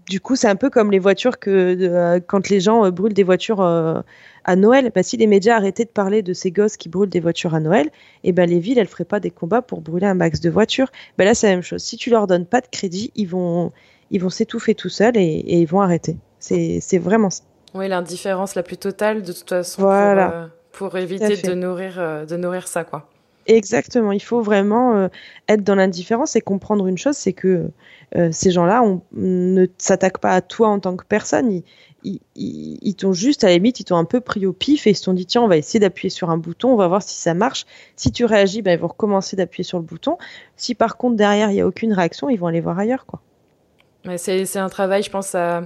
du coup, c'est un peu comme les voitures que euh, quand les gens euh, brûlent des voitures euh, à Noël. Bah, si les médias arrêtaient de parler de ces gosses qui brûlent des voitures à Noël, et eh ben les villes elles feraient pas des combats pour brûler un max de voitures. Ben là, c'est la même chose. Si tu leur donnes pas de crédit, ils vont ils vont s'étouffer tout seuls et, ils vont arrêter. C'est vraiment ça. Oui, l'indifférence la plus totale de toute façon voilà. pour, pour éviter de nourrir de nourrir ça quoi. Exactement, il faut vraiment euh, être dans l'indifférence et comprendre une chose, c'est que euh, ces gens-là ne s'attaquent pas à toi en tant que personne. Ils, t'ont juste, à la limite, ils t'ont un peu pris au pif et ils se sont dit, tiens, on va essayer d'appuyer sur un bouton, on va voir si ça marche. Si tu réagis, ben, ils vont recommencer d'appuyer sur le bouton. Si par contre, derrière, il n'y a aucune réaction, ils vont aller voir ailleurs. quoi. c'est un travail, je pense à.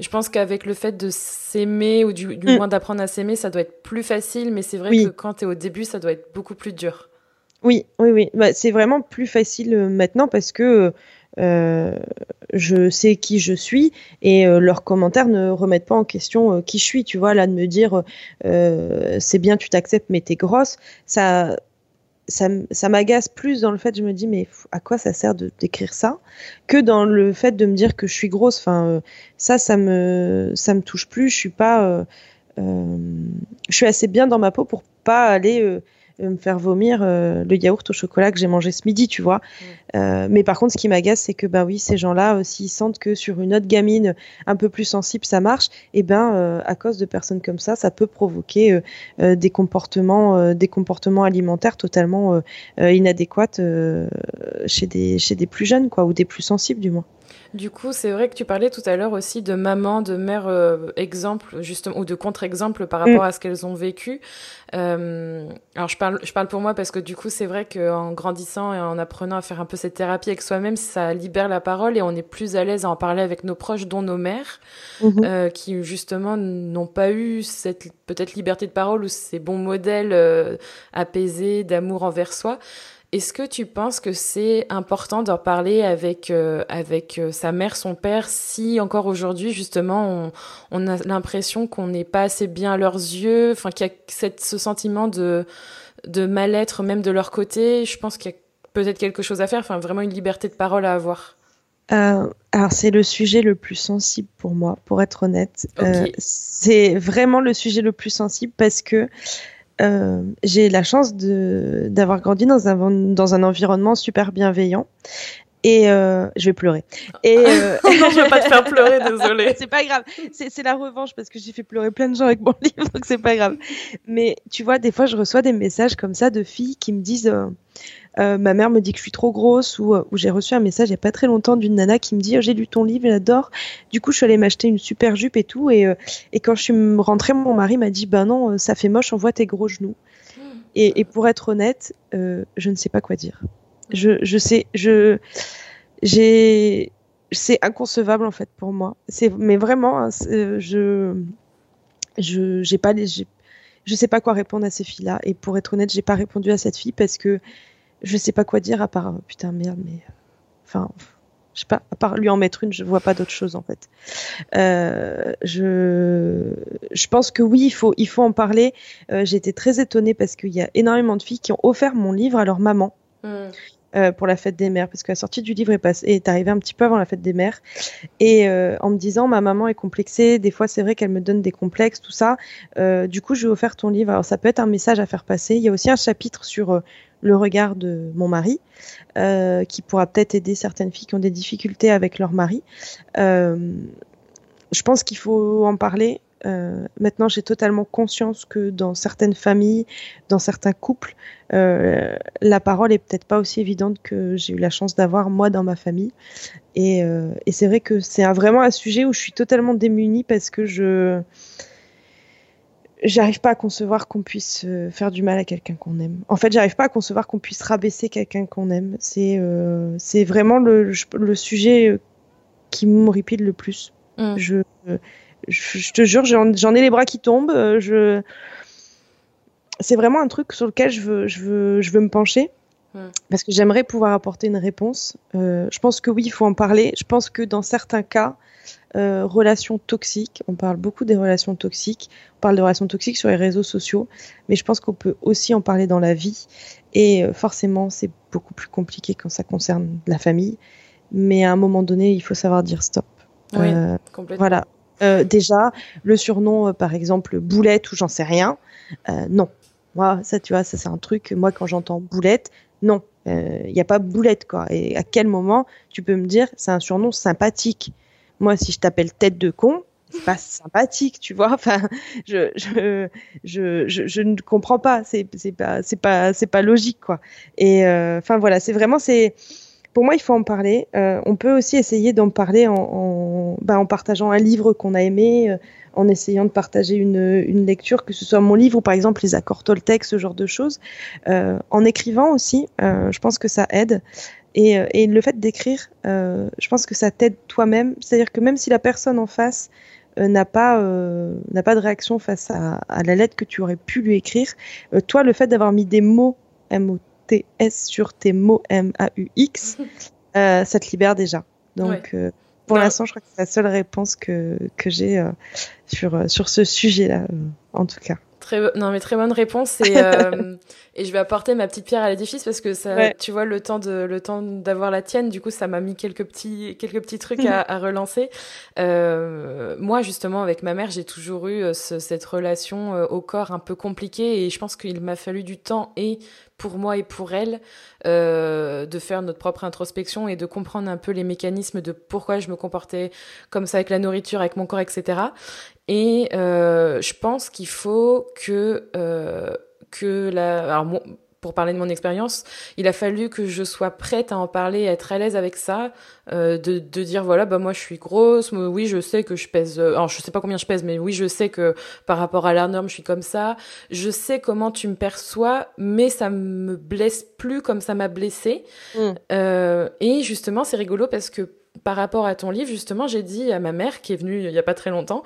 Je pense qu'avec le fait de s'aimer ou du, mm. moins d'apprendre à s'aimer, ça doit être plus facile, mais c'est vrai que quand tu es au début, ça doit être beaucoup plus dur. Oui, oui, oui. Bah, c'est vraiment plus facile euh, maintenant parce que euh, je sais qui je suis et euh, leurs commentaires ne remettent pas en question qui je suis. Tu vois, là, de me dire c'est bien, tu t'acceptes, mais t'es grosse, ça, ça, m'agace plus dans le fait, je me dis, mais à quoi ça sert d'écrire ça que dans le fait de me dire que je suis grosse. Enfin, ça, ça me, ça me touche plus. Je suis pas, je suis assez bien dans ma peau pour pas aller me faire vomir euh, le yaourt au chocolat que j'ai mangé ce midi, tu vois. Euh, mais par contre, ce qui m'agace, c'est que bah oui, ces gens-là, euh, s'ils sentent que sur une autre gamine un peu plus sensible, ça marche, et eh ben à cause de personnes comme ça, ça peut provoquer des comportements, des comportements alimentaires totalement inadéquats chez des chez des plus jeunes, quoi, ou des plus sensibles du moins. Du coup, c'est vrai que tu parlais tout à l'heure aussi de maman, de mère euh, exemple, justement, ou de contre-exemple par rapport mm. à ce qu'elles ont vécu. Euh, alors, je parle, je parle pour moi parce que du coup, c'est vrai qu'en grandissant et en apprenant à faire un peu cette thérapie avec soi-même, ça libère la parole et on est plus à l'aise à en parler avec nos proches, dont nos mères, mm-hmm. euh, qui justement n'ont pas eu cette peut-être liberté de parole ou ces bons modèles apaisés d'amour envers soi. Est-ce que tu penses que c'est important d'en parler avec, euh, avec euh, sa mère, son père, si encore aujourd'hui, justement, on, a l'impression qu'on n'est pas assez bien à leurs yeux, enfin, qu'il y a cette, ce sentiment de, de mal-être même de leur côté? Je pense qu'il y a peut-être quelque chose à faire, enfin, vraiment une liberté de parole à avoir. Euh, alors c'est le sujet le plus sensible pour moi, pour être honnête. c'est vraiment le sujet le plus sensible parce que euh, j'ai la chance d'avoir grandi dans un, dans un environnement super bienveillant. Et euh, je vais pleurer. Et *laughs* euh... non, je vais pas te faire pleurer, *laughs* désolé. c'est pas grave. C'est la revanche parce que j'ai fait pleurer plein de gens avec mon livre, donc c'est pas grave. Mais tu vois, des fois, je reçois des messages comme ça de filles qui me disent euh, ma mère me dit que je suis trop grosse ou, euh, j'ai reçu un message il n'y a pas très longtemps d'une nana qui me dit oh, j'ai lu ton livre, j'adore. Du coup, je suis allée m'acheter une super jupe et tout. Et, euh, quand je suis rentrée, mon mari m'a dit bah non, ça fait moche, on voit tes gros genoux. Et, pour être honnête, je ne sais pas quoi dire. Je, je sais, je, j'ai, c'est inconcevable en fait pour moi. Mais vraiment, hein, je, je, pas je sais pas quoi répondre à ces filles-là. Et pour être honnête, j'ai pas répondu à cette fille parce que je sais pas quoi dire à part putain merde, mais enfin, je sais pas, à part lui en mettre une, je vois pas d'autre chose en fait. Euh, je, je pense que oui, il faut, il faut en parler. Euh, j'ai été très étonnée parce qu'il y a énormément de filles qui ont offert mon livre à leur maman. Hmm. Euh, pour la fête des mères, parce que la sortie du livre est, passée, est arrivée un petit peu avant la fête des mères, et euh, en me disant ma maman est complexée, des fois c'est vrai qu'elle me donne des complexes, tout ça. Euh, du coup, je vais offert ton livre. Alors ça peut être un message à faire passer. Il y a aussi un chapitre sur le regard de mon mari, qui pourra peut-être aider certaines filles qui ont des difficultés avec leur mari. je pense qu'il faut en parler. Euh, maintenant, j'ai totalement conscience que dans certaines familles, dans certains couples, euh, la parole est peut-être pas aussi évidente que j'ai eu la chance d'avoir moi dans ma famille. Et, euh, et c'est vrai que c'est vraiment un sujet où je suis totalement démunie parce que je j'arrive pas à concevoir qu'on puisse euh, faire du mal à quelqu'un qu'on aime. En fait, j'arrive pas à concevoir qu'on puisse rabaisser quelqu'un qu'on aime. C'est euh, c'est vraiment le, le sujet qui m'horripile le plus. Mmh. Je je, te jure, j'en ai les bras qui tombent. Euh, je... C'est vraiment un truc sur lequel je veux, je veux, je veux me pencher. Parce que j'aimerais pouvoir apporter une réponse. Euh, je pense que oui, il faut en parler. Je pense que dans certains cas, euh, relations toxiques, on parle beaucoup des relations toxiques, on parle de relations toxiques sur les réseaux sociaux, mais je pense qu'on peut aussi en parler dans la vie. Et forcément, c'est beaucoup plus compliqué quand ça concerne la famille. Mais à un moment donné, il faut savoir dire stop. Oui, complètement. Voilà, euh, déjà, le surnom, euh, par exemple, boulette ou j'en sais rien, euh, non. Moi, ça, tu vois, ça c'est un truc. Moi, quand j'entends boulette, non, il n'y a pas boulette quoi. Et à quel moment tu peux me dire c'est un surnom sympathique? Moi, si je t'appelle tête de con, c'est pas sympathique, tu vois. *laughs* Enfin, je, je, je, je, ne comprends pas. C'est, pas, pas, pas logique, quoi. Et enfin voilà, c'est vraiment, c'est, pour moi, il faut en parler. on peut aussi essayer d'en parler en en, bah, en partageant un livre qu'on a aimé, en essayant de partager une, lecture, que ce soit mon livre ou par exemple les accords Toltec, ce genre de choses. en écrivant aussi, je pense que ça aide. Et, et le fait d'écrire, je pense que ça t'aide toi-même. C'est-à-dire que même si la personne en face euh, n'a pas euh, n'a pas de réaction face à, la lettre que tu aurais pu lui écrire. Euh, toi, le fait d'avoir mis des mots M S sur tes mots M A U X, *laughs* ça te libère déjà. Donc pour l'instant, je crois que c'est la seule réponse que, que j'ai sur, sur ce sujet-là, en tout cas. Très, non, mais très bonne réponse. Et, *laughs* et je vais apporter ma petite pierre à l'édifice parce que ça, tu vois, le temps de le temps d'avoir la tienne, du coup, ça m'a mis quelques petits quelques petits trucs à, à, relancer. Euh, moi, justement, avec ma mère, j'ai toujours eu euh, ce, cette relation euh, au corps un peu compliquée et je pense qu'il m'a fallu du temps et pour moi et pour elle euh, de faire notre propre introspection et de comprendre un peu les mécanismes de pourquoi je me comportais comme ça avec la nourriture, avec mon corps, etc. Et euh, je pense qu'il faut que euh, que la. Pour parler de mon expérience, il a fallu que je sois prête à en parler, à être à l'aise avec ça, euh, de, de, dire voilà bah moi je suis grosse, oui je sais que je pèse, euh, alors je sais pas combien je pèse, mais oui je sais que par rapport à la norme je suis comme ça, je sais comment tu me perçois, mais ça me blesse plus comme ça m'a blessé. Mm. Euh, et justement c'est rigolo parce que par rapport à ton livre, justement, j'ai dit à ma mère qui est venue il y a pas très longtemps,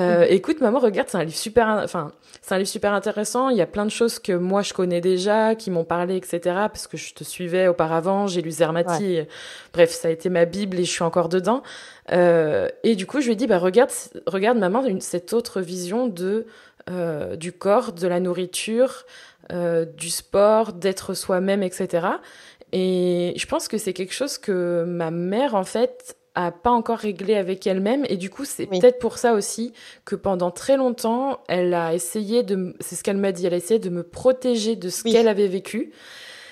euh, mm. écoute, maman, regarde, c'est un livre super, enfin, c'est un livre super intéressant. Il y a plein de choses que moi je connais déjà, qui m'ont parlé, etc. Parce que je te suivais auparavant, j'ai lu Zermati. bref, ça a été ma bible et je suis encore dedans. Euh, et du coup, je lui ai dit, bah regarde, regarde, maman, une, cette autre vision de euh, du corps, de la nourriture, du sport, d'être soi-même, etc. Et je pense que c'est quelque chose que ma mère, en fait, a pas encore réglé avec elle-même. Et du coup c'est peut-être pour ça aussi que pendant très longtemps elle a essayé de c'est ce qu'elle m'a dit elle a essayé de me protéger de ce qu'elle avait vécu.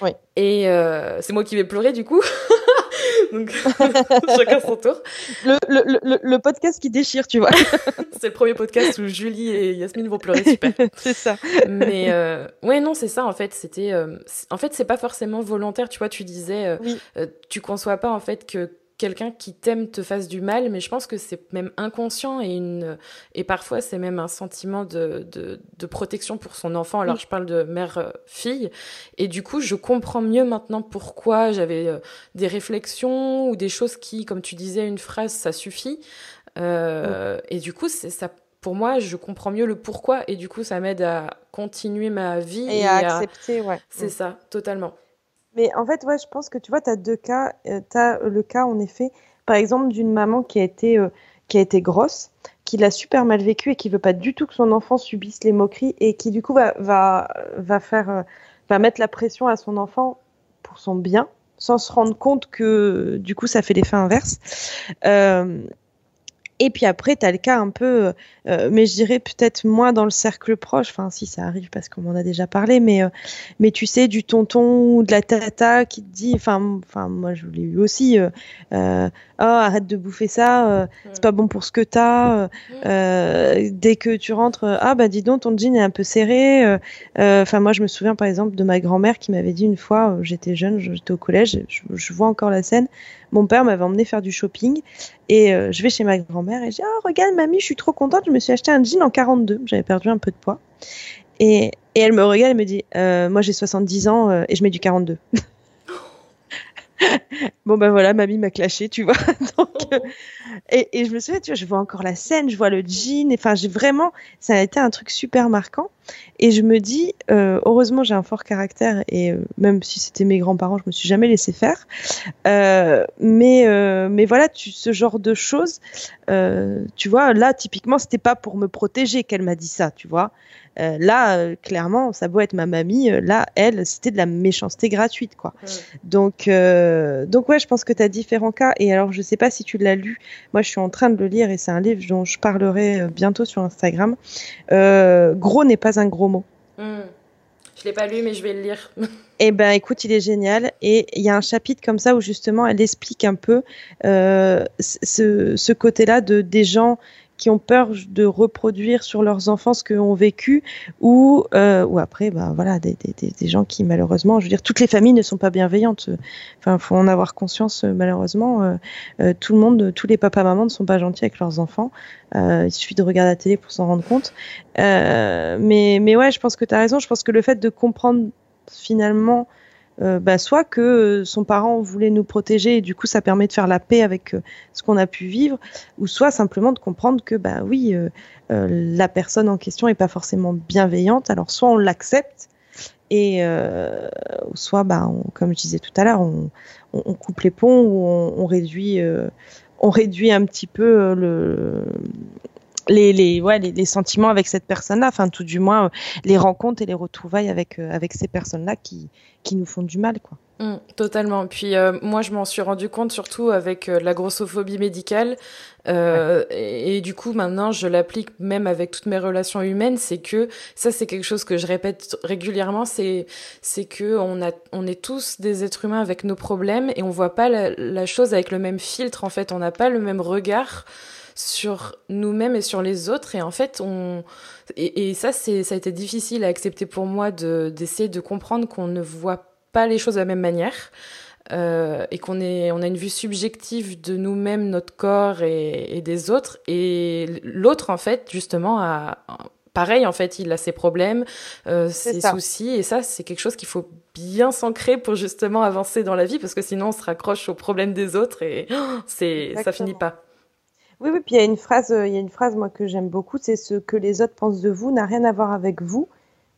Oui. et euh, c'est moi qui vais pleurer du coup *laughs* *laughs* donc *laughs* chacun son tour. Le, le, le, le, podcast qui déchire tu vois. *laughs* C'est le premier podcast où Julie et Yasmine vont pleurer super. C'est ça. Mais euh, ouais non c'est ça en fait. C'était euh, en fait c'est pas forcément volontaire. Tu vois tu disais euh, oui. Euh, tu conçois pas en fait que quelqu'un qui t'aime te fasse du mal, mais je pense que c'est même inconscient et, une, et parfois c'est même un sentiment de, de, protection pour son enfant. Alors je parle de mère-fille et du coup je comprends mieux maintenant pourquoi j'avais euh, des réflexions ou des choses qui, comme tu disais, une phrase ça suffit. Euh, et du coup c'est ça. Pour moi, je comprends mieux le pourquoi et du coup, ça m'aide à continuer ma vie et, à accepter, ouais. C'est mm. ça, totalement. Mais en fait, ouais, je pense que tu vois, tu as deux cas. Euh, as le cas, en effet, par exemple, d'une maman qui a été, euh, qui a été grosse, qui l'a super mal vécu et qui veut pas du tout que son enfant subisse les moqueries et qui, du coup, va, va, va faire, euh, va mettre la pression à son enfant pour son bien sans se rendre compte que du coup ça fait l'effet inverse. Euh, et puis après, tu as le cas un peu, euh, mais je dirais peut-être moins dans le cercle proche, enfin si ça arrive parce qu'on m'en a déjà parlé, mais, euh, mais tu sais, du tonton ou de la tata qui te dit, enfin, enfin moi je l'ai eu aussi, euh, euh, oh arrête de bouffer ça, c'est pas bon pour ce que t'as, dès que tu rentres, ah bah dis donc ton jean est un peu serré, enfin moi je me souviens par exemple de ma grand-mère qui m'avait dit une fois, j'étais jeune, j'étais au collège, je, je vois encore la scène, mon père m'avait emmené faire du shopping et euh, je vais chez ma grand-mère et je dis oh, regarde mamie, je suis trop contente, je me suis acheté un jean en 42, j'avais perdu un peu de poids. Et, elle me regarde et me dit euh, moi j'ai 70 ans euh, et je mets du 42. *laughs* *laughs* bon ben voilà, mamie m'a clashé, tu vois. *laughs* Euh, et, et, je me souviens, tu vois, je vois encore la scène, je vois le jean. Enfin, j'ai vraiment, ça a été un truc super marquant. Et je me dis, euh, heureusement, j'ai un fort caractère et euh, même si c'était mes grands-parents, je me suis jamais laissé faire. Mais mais voilà, tu, ce genre de choses, tu vois, là typiquement, c'était pas pour me protéger qu'elle m'a dit ça, tu vois. Euh, là, euh, clairement, ça doit être ma mamie. Euh, là, elle, c'était de la méchanceté gratuite, quoi. Donc, donc ouais, je pense que tu as différents cas. Et alors, je sais pas si tu l'as lu. Moi, je suis en train de le lire et c'est un livre dont je parlerai bientôt sur Instagram. gros n'est pas un gros mot. Hmm. Je l'ai pas lu, mais je vais le lire. *laughs* Eh ben, écoute, il est génial. Et il y a un chapitre comme ça où justement, elle explique un peu ce, ce côté-là de des gens qui ont peur de reproduire sur leurs enfants ce qu'ont vécu, ou, euh, ou après, bah, voilà, des, des, des, gens qui malheureusement, je veux dire, toutes les familles ne sont pas bienveillantes. Enfin, faut en avoir conscience. Malheureusement, euh, euh, tout le monde, tous les papas mamans ne sont pas gentils avec leurs enfants. Euh, il suffit de regarder la télé pour s'en rendre compte. mais, mais ouais, je pense que tu as raison. Je pense que le fait de comprendre finalement euh, bah, soit que son parent voulait nous protéger et du coup ça permet de faire la paix avec euh, ce qu'on a pu vivre, ou soit simplement de comprendre que bah oui, euh, la personne en question est pas forcément bienveillante. Alors soit on l'accepte et soit bah comme je disais tout à l'heure, on, coupe les ponts ou on réduit on réduit un petit peu le les, les, ouais, les, sentiments avec cette personne-là, enfin tout du moins euh, les rencontres et les retrouvailles avec, euh, avec ces personnes-là qui, qui nous font du mal. quoi. Mmh, totalement. Puis euh, moi, je m'en suis rendu compte surtout avec la grossophobie médicale. et, du coup, maintenant, je l'applique même avec toutes mes relations humaines. C'est que ça, c'est quelque chose que je répète régulièrement. C'est c'est que on a on est tous des êtres humains avec nos problèmes et on voit pas la, la chose avec le même filtre. En fait, on n'a pas le même regard sur nous-mêmes et sur les autres. Et en fait, on et, ça, c'est ça a été difficile à accepter pour moi de d'essayer de comprendre qu'on ne voit pas les choses de la même manière. Euh, et qu'on est, on a une vue subjective de nous-mêmes, notre corps et, des autres. Et l'autre, en fait, justement, a, pareil, en fait, il a ses problèmes, euh, ses soucis. Et ça, c'est quelque chose qu'il faut bien s'ancrer pour justement avancer dans la vie, parce que sinon, on se raccroche aux problèmes des autres et *gasps* c'est, ça finit pas. Oui, oui, puis il y a une phrase, euh, il y a une phrase moi que j'aime beaucoup, c'est ce que les autres pensent de vous n'a rien à voir avec vous,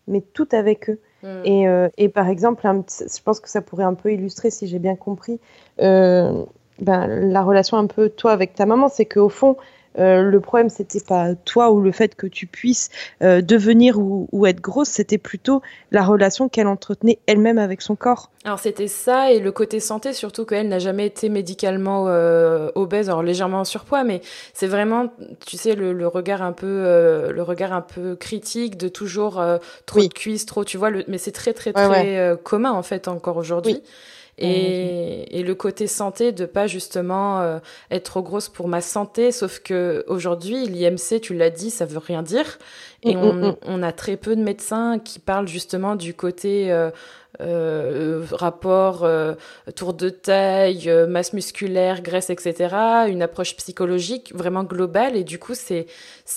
mais tout avec eux. Mm. Et, euh, et, par exemple, je pense que ça pourrait un peu illustrer, si j'ai bien compris, euh, ben, la relation un peu toi avec ta maman, c'est qu'au fond, euh, le problème, c'était pas toi ou le fait que tu puisses euh, devenir ou, ou, être grosse, c'était plutôt la relation qu'elle entretenait elle-même avec son corps. Alors c'était ça et le côté santé, surtout qu'elle n'a jamais été médicalement euh, obèse, alors légèrement en surpoids, mais c'est vraiment, tu sais, le, le, regard un peu, le regard un peu critique de toujours trop de cuisses, trop, tu vois, le, mais c'est très très très commun en fait encore aujourd'hui. Oui. Et, et, le côté santé de pas justement euh, être trop grosse pour ma santé sauf que aujourd'hui l'IMC tu l'as dit ça veut rien dire et mm, on, mm, mm. on, a très peu de médecins qui parlent justement du côté euh, euh, rapport euh, tour de taille, euh, masse musculaire, graisse, etc. Une approche psychologique vraiment globale et du coup c'est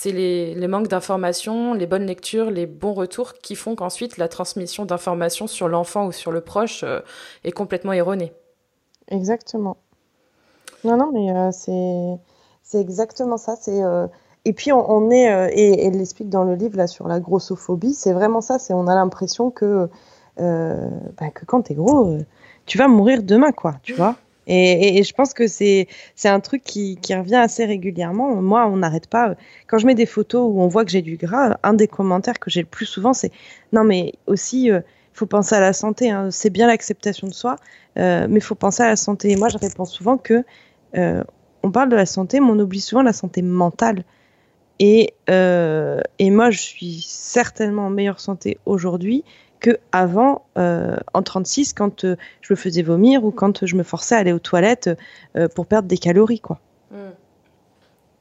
les, les manques d'informations, les bonnes lectures, les bons retours qui font qu'ensuite la transmission d'informations sur l'enfant ou sur le proche est complètement erronée. Exactement. Non non mais c'est c'est exactement ça. C'est et puis on, on est et, elle l'explique dans le livre là sur la grossophobie, c'est vraiment ça. C'est on a l'impression que bah, que quand t'es gros, euh, tu vas mourir demain, quoi, tu vois. Et, je pense que c'est un truc qui, revient assez régulièrement. Moi, on n'arrête pas. Quand je mets des photos où on voit que j'ai du gras, un des commentaires que j'ai le plus souvent, c'est non, mais aussi, il euh, faut penser à la santé. Hein. C'est bien l'acceptation de soi, euh, mais il faut penser à la santé. Et moi, je réponds souvent que euh, on parle de la santé, mais on oublie souvent la santé mentale. Et moi, je suis certainement en meilleure santé aujourd'hui que avant euh, en 36 quand euh, je me faisais vomir ou quand je me forçais à aller aux toilettes euh, pour perdre des calories quoi.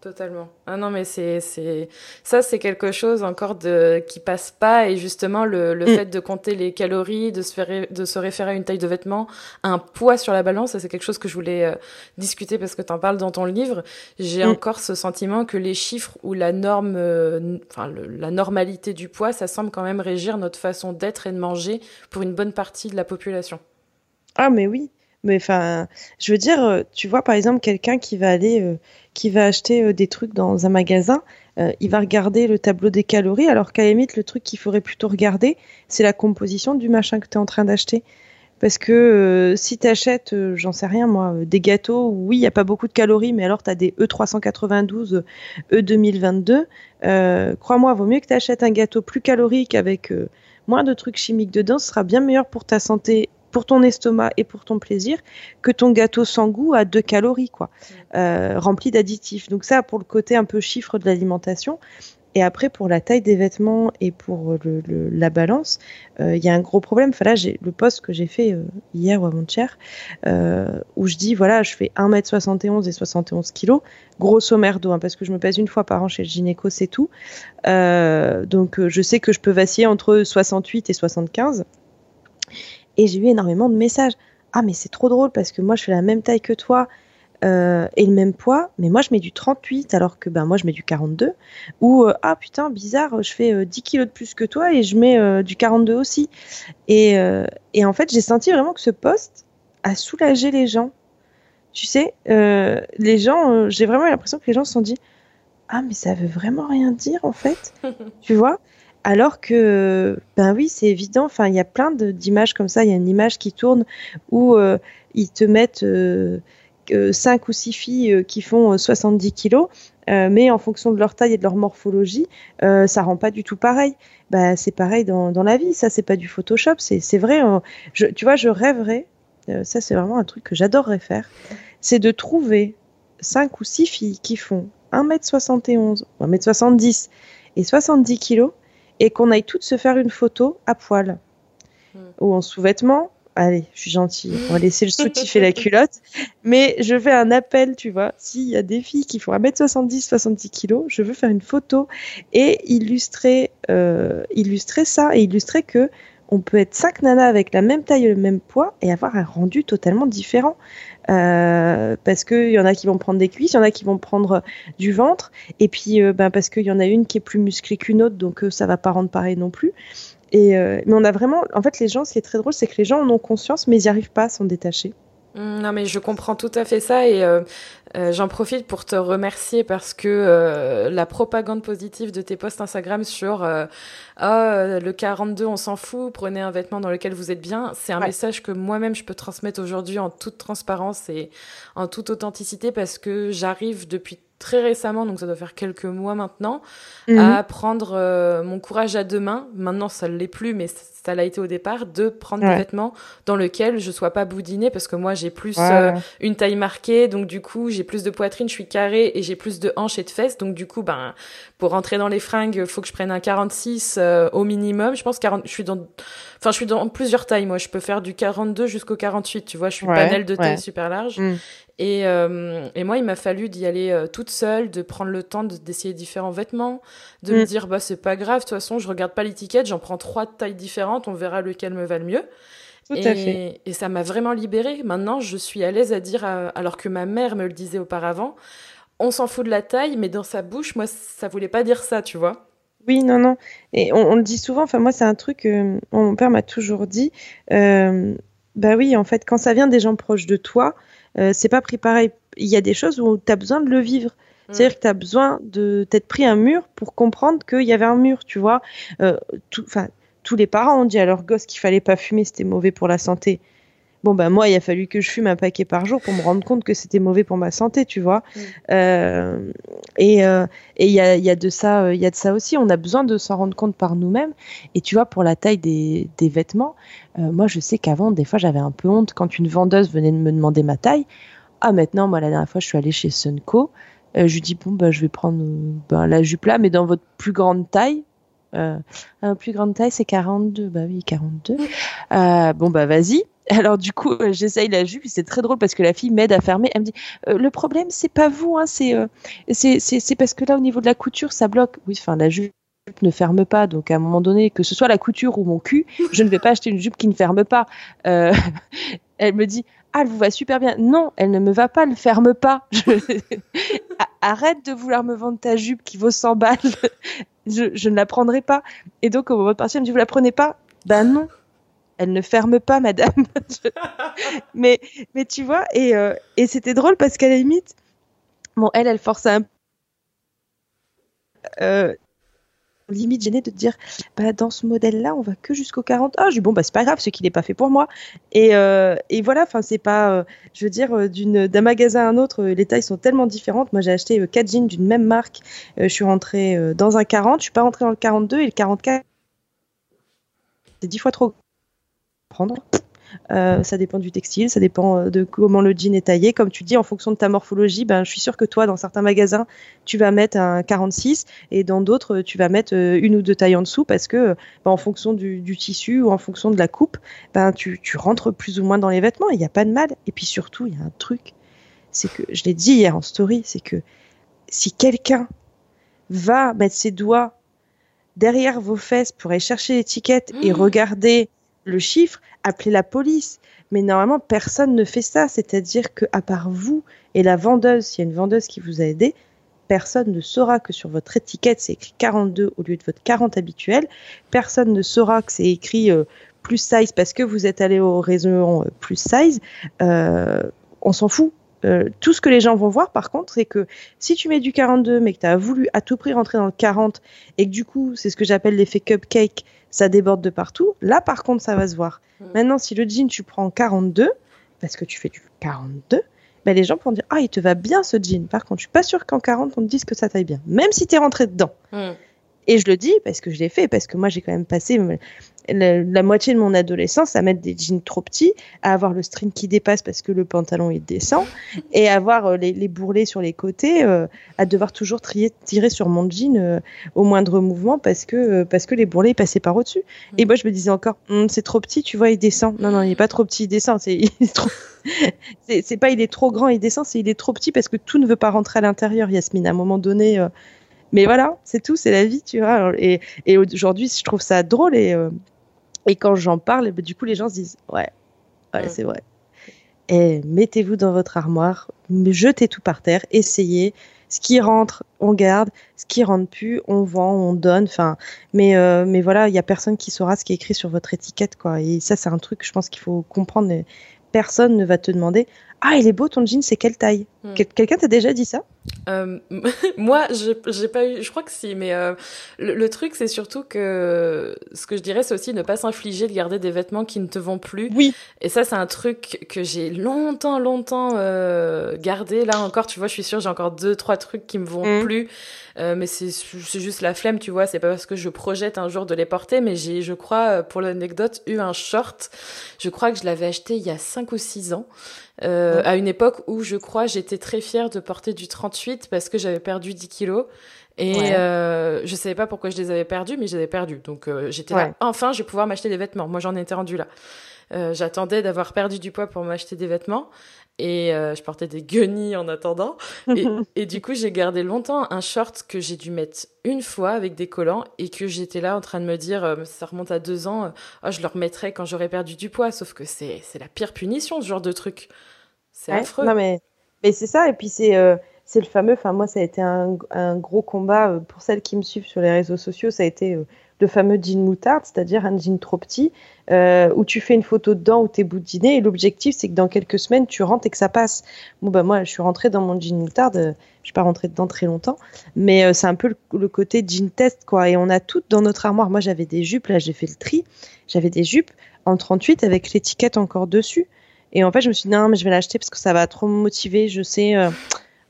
Totalement. Ah non, mais c'est, c'est, ça, c'est quelque chose encore de, qui passe pas. Et justement, le, le mm. fait de compter les calories, de se faire, de se référer à une taille de vêtement, un poids sur la balance, c'est quelque chose que je voulais euh, discuter parce que tu en parles dans ton livre. J'ai mm. encore ce sentiment que les chiffres ou la norme, euh, enfin, la normalité du poids, ça semble quand même régir notre façon d'être et de manger pour une bonne partie de la population. Ah, mais oui. Mais enfin, je veux dire, euh, tu vois, par exemple, quelqu'un qui va aller, euh, qui va acheter euh, des trucs dans un magasin, il va regarder le tableau des calories, alors qu'à la limite, le truc qu'il faudrait plutôt regarder, c'est la composition du machin que tu es en train d'acheter. Parce que si tu achètes, j'en sais rien moi, des gâteaux, oui, il n'y a pas beaucoup de calories, mais alors tu as des E392, E2022, crois-moi, vaut mieux que tu achètes un gâteau plus calorique avec moins de trucs chimiques dedans, ce sera bien meilleur pour ta santé pour ton estomac et pour ton plaisir que ton gâteau sans goût à deux calories, quoi, euh, rempli d'additifs. Donc ça, pour le côté un peu chiffre de l'alimentation. Et après, pour la taille des vêtements et pour le, la balance, il y a un gros problème. Enfin là, j'ai le poste que j'ai fait hier ou avant-hier, où je dis, voilà, je fais 1m71 et 71 kg, grosso merdo, hein, parce que je me pèse une fois par an chez le gynéco, c'est tout. donc je sais que je peux vaciller entre 68 et 75. Et j'ai eu énormément de messages. Ah, mais c'est trop drôle parce que moi, je fais la même taille que toi euh, et le même poids, mais moi, je mets du 38 alors que ben, moi, je mets du 42. Ou, euh, ah putain, bizarre, je fais 10 euh, kilos de plus que toi et je mets du 42 aussi. Et, et en fait, j'ai senti vraiment que ce poste a soulagé les gens. Tu sais, les gens, j'ai vraiment l'impression que les gens se sont dit Ah, mais ça veut vraiment rien dire en fait. *laughs* tu vois? Alors que, ben oui, c'est évident. Enfin, il y a plein d'images comme ça. Il y a une image qui tourne où euh, ils te mettent euh, 5 ou 6 filles euh, qui font 70 euh, kilos, mais en fonction de leur taille et de leur morphologie, ça rend pas du tout pareil. Ben, c'est pareil dans, la vie. Ça, c'est pas du Photoshop. C'est vrai. tu vois, je rêverais. ça, c'est vraiment un truc que j'adorerais faire. C'est de trouver 5 ou 6 filles qui font 1m71, 1m70 et 70 kilos et qu'on aille toutes se faire une photo à poil hmm. ou en sous-vêtements. Allez, je suis gentille, on va laisser le soutif et la *laughs* culotte. Mais je fais un appel, tu vois. S'il y a des filles qui font 1m70, 70 kg, je veux faire une photo et illustrer, euh, illustrer ça et illustrer que on peut être cinq nanas avec la même taille et le même poids et avoir un rendu totalement différent. Euh, parce qu'il y en a qui vont prendre des cuisses, il y en a qui vont prendre du ventre, et puis euh, ben, parce qu'il y en a une qui est plus musclée qu'une autre, donc euh, ça va pas rendre pareil non plus. Et, mais on a vraiment, en fait, les gens, ce qui est très drôle, c'est que les gens en ont conscience, mais ils n'y arrivent pas à s'en détacher. Mmh, non, mais je comprends tout à fait ça et euh, euh, j'en profite pour te remercier parce que euh, la propagande positive de tes posts Instagram sur oh, le 42, on s'en fout, prenez un vêtement dans lequel vous êtes bien, c'est un message que moi-même je peux transmettre aujourd'hui en toute transparence et en toute authenticité parce que j'arrive depuis très récemment, donc ça doit faire quelques mois maintenant, mmh. à prendre mon courage à deux mains. Maintenant, ça ne l'est plus, mais ça l'a été au départ, de prendre des vêtements dans lesquels je sois pas boudinée parce que moi j'ai plus euh, une taille marquée, donc du coup j'ai plus de poitrine, je suis carrée et j'ai plus de hanches et de fesses, donc du coup ben pour rentrer dans les fringues, faut que je prenne un 46 euh, au minimum. Je pense 40, je suis dans, enfin je suis dans plusieurs tailles moi, je peux faire du 42 jusqu'au 48, tu vois, je suis panel de taille super large. Mm. Et, euh, et, moi, il m'a fallu d'y aller euh, toute seule, de prendre le temps d'essayer différents vêtements, de me mm. dire bah c'est pas grave, de toute façon je regarde pas l'étiquette, j'en prends trois tailles différentes, on verra lequel me va le mieux. Tout et, à fait. Et ça m'a vraiment libérée. Maintenant, je suis à l'aise à dire, euh, alors que ma mère me le disait auparavant, on s'en fout de la taille, mais dans sa bouche, moi, ça voulait pas dire ça, tu vois. Oui, non, non. Et on, le dit souvent. Enfin, moi, c'est un truc que mon père m'a toujours dit. bah oui, en fait, quand ça vient des gens proches de toi, euh, c'est pas pris pareil. Il y a des choses où tu as besoin de le vivre. Mm. C'est-à-dire que tu as besoin de t'être pris un mur pour comprendre qu'il y avait un mur, tu vois. Euh, tous les parents ont dit à leur gosse qu'il fallait pas fumer, c'était mauvais pour la santé. Bon, ben moi, il a fallu que je fume un paquet par jour pour me rendre compte que c'était mauvais pour ma santé, tu vois. Mm. Euh, et il y, a, de ça, il y a de ça aussi. On a besoin de s'en rendre compte par nous-mêmes. Et tu vois, pour la taille des, des vêtements, euh, moi, je sais qu'avant, des fois, j'avais un peu honte quand une vendeuse venait de me demander ma taille. Ah, maintenant, moi, la dernière fois, je suis allée chez Sunco. Euh, je lui dis, bon, bah, je vais prendre ben, la jupe là, mais dans votre plus grande taille. Euh, plus grande taille, c'est 42. Bah oui, 42. Euh, bon, bah, vas-y. Alors du coup, j'essaye la jupe, c'est très drôle parce que la fille m'aide à fermer. Elle me dit le problème c'est pas vous, hein, c'est c'est parce que là au niveau de la couture ça bloque. Oui, enfin la jupe ne ferme pas. Donc à un moment donné, que ce soit la couture ou mon cul, je ne vais pas acheter une jupe qui ne ferme pas. Euh, *laughs* elle me dit ah, elle vous va super bien. Non, elle ne me va pas, elle ne ferme pas. *laughs* Arrête de vouloir me vendre ta jupe qui vaut 100 balles. *laughs* je, ne la prendrai pas. Et donc, au moment de partir, elle me dit, vous la prenez pas? Ben non, elle ne ferme pas, madame. *laughs* mais, mais tu vois, et, euh, et c'était drôle parce qu'à la limite, bon, elle, elle force un euh, limite gênée de dire bah, dans ce modèle là on va que jusqu'au 40 ah je dis bon bah c'est pas grave ce qui n'est pas fait pour moi. Et, euh, et voilà enfin c'est pas euh, je veux dire euh, d'une d'un magasin à un autre les tailles sont tellement différentes. Moi j'ai acheté quatre jeans d'une même marque. Je suis rentrée dans un 40 je suis pas rentrée dans le 42 et le 44 c'est dix fois trop prendre Euh, ça dépend du textile, ça dépend euh, de comment le jean est taillé. Comme tu dis, en fonction de ta morphologie, ben, je suis sûre que toi, dans certains magasins, tu vas mettre un 46 et dans d'autres, tu vas mettre une ou deux tailles en dessous parce que, ben, en fonction du, tissu ou en fonction de la coupe, ben, tu, tu rentres plus ou moins dans les vêtements. Il n'y a pas de mal. Et puis surtout, il y a un truc, c'est que je l'ai dit hier en story, c'est que si quelqu'un va mettre ses doigts derrière vos fesses pour aller chercher l'étiquette et mmh. regarder le chiffre, appelez la police. Mais normalement, personne ne fait ça. C'est-à-dire que, à part vous et la vendeuse, s'il y a une vendeuse qui vous a aidé, personne ne saura que sur votre étiquette, c'est écrit 42 au lieu de votre 40 habituel. Personne ne saura que c'est écrit euh, plus size parce que vous êtes allé au réseau euh, plus size. Euh, on s'en fout. Euh, tout ce que les gens vont voir, par contre, c'est que si tu mets du 42, mais que tu as voulu à tout prix rentrer dans le 40, et que du coup, c'est ce que j'appelle l'effet cupcake, ça déborde de partout, là, par contre, ça va se voir. Mm. Maintenant, si le jean, tu prends 42, parce que tu fais du 42, ben, les gens vont dire Ah, il te va bien ce jean. Par contre, je suis pas sûre qu'en 40, on te dise que ça taille bien, même si tu es rentré dedans. Mm. Et je le dis parce que je l'ai fait, parce que moi j'ai quand même passé la, moitié de mon adolescence à mettre des jeans trop petits, à avoir le string qui dépasse parce que le pantalon est descend, *laughs* et à avoir euh, les, bourrelets sur les côtés, euh, à devoir toujours trier, tirer sur mon jean euh, au moindre mouvement parce que, parce que les bourrelets passaient par au-dessus. Mm. Et moi je me disais encore, hum, c'est trop petit, tu vois, il descend. Non, non, il n'est pas trop petit, il descend. *laughs* C'est, c'est, pas il est trop grand, il descend, c'est il est trop petit parce que tout ne veut pas rentrer à l'intérieur, Yasmine. À un moment donné, mais voilà, c'est tout, c'est la vie, tu vois. Et, et aujourd'hui, je trouve ça drôle et, euh, et quand j'en parle, bah, du coup, les gens se disent ouais, ouais, c'est vrai. Et mettez-vous dans votre armoire, jetez tout par terre, essayez. Ce qui rentre, on garde. Ce qui rentre plus, on vend, on donne. Enfin, mais euh, mais voilà, il y a personne qui saura ce qui est écrit sur votre étiquette, quoi. Et ça, c'est un truc, je pense qu'il faut comprendre. Personne ne va te demander ah, il est beau ton jean, c'est quelle taille hmm. Quelqu'un t'a déjà dit ça euh, *laughs* Moi, j'ai pas eu. Je crois que si, mais euh, le, truc, c'est surtout que ce que je dirais, c'est aussi ne pas s'infliger de garder des vêtements qui ne te vont plus. Oui. Et ça, c'est un truc que j'ai longtemps, longtemps euh, gardé. Là encore, tu vois, je suis sûre, j'ai encore deux, trois trucs qui me vont hmm. plus. Euh, mais c'est juste la flemme, tu vois. C'est pas parce que je projette un jour de les porter, mais j'ai, je crois, pour l'anecdote, eu un short. Je crois que je l'avais acheté il y a 5 ou 6 ans. Euh, à une époque où je crois j'étais très fière de porter du 38 parce que j'avais perdu 10 kilos. Et euh, je savais pas pourquoi je les avais perdus, mais je les avais perdus. Donc euh, j'étais là, enfin, je vais pouvoir m'acheter des vêtements. Moi, j'en étais rendue là. Euh, j'attendais d'avoir perdu du poids pour m'acheter des vêtements et euh, je portais des guenilles en attendant. Et, *laughs* et du coup, j'ai gardé longtemps un short que j'ai dû mettre une fois avec des collants et que j'étais là en train de me dire, euh, ça remonte à deux ans, oh, je le remettrai quand j'aurai perdu du poids. Sauf que c'est la pire punition, ce genre de truc. C'est affreux. Non, mais, mais c'est ça. Et puis, c'est c'est le fameux. Enfin, moi, ça a été un, un, gros combat pour celles qui me suivent sur les réseaux sociaux. Ça a été le fameux jean moutarde, c'est-à-dire un jean trop petit, euh, où tu fais une photo dedans où t'es boudiné, et l'objectif c'est que dans quelques semaines tu rentres et que ça passe. Bah moi je suis rentrée dans mon jean moutarde, euh, je suis pas rentrée dedans très longtemps, mais euh, c'est un peu le, côté jean test quoi, et on a tout dans notre armoire. Moi j'avais des jupes, là j'ai fait le tri, j'avais des jupes en 38 avec l'étiquette encore dessus, et en fait je me suis dit non mais je vais l'acheter parce que ça va trop me motiver, je sais.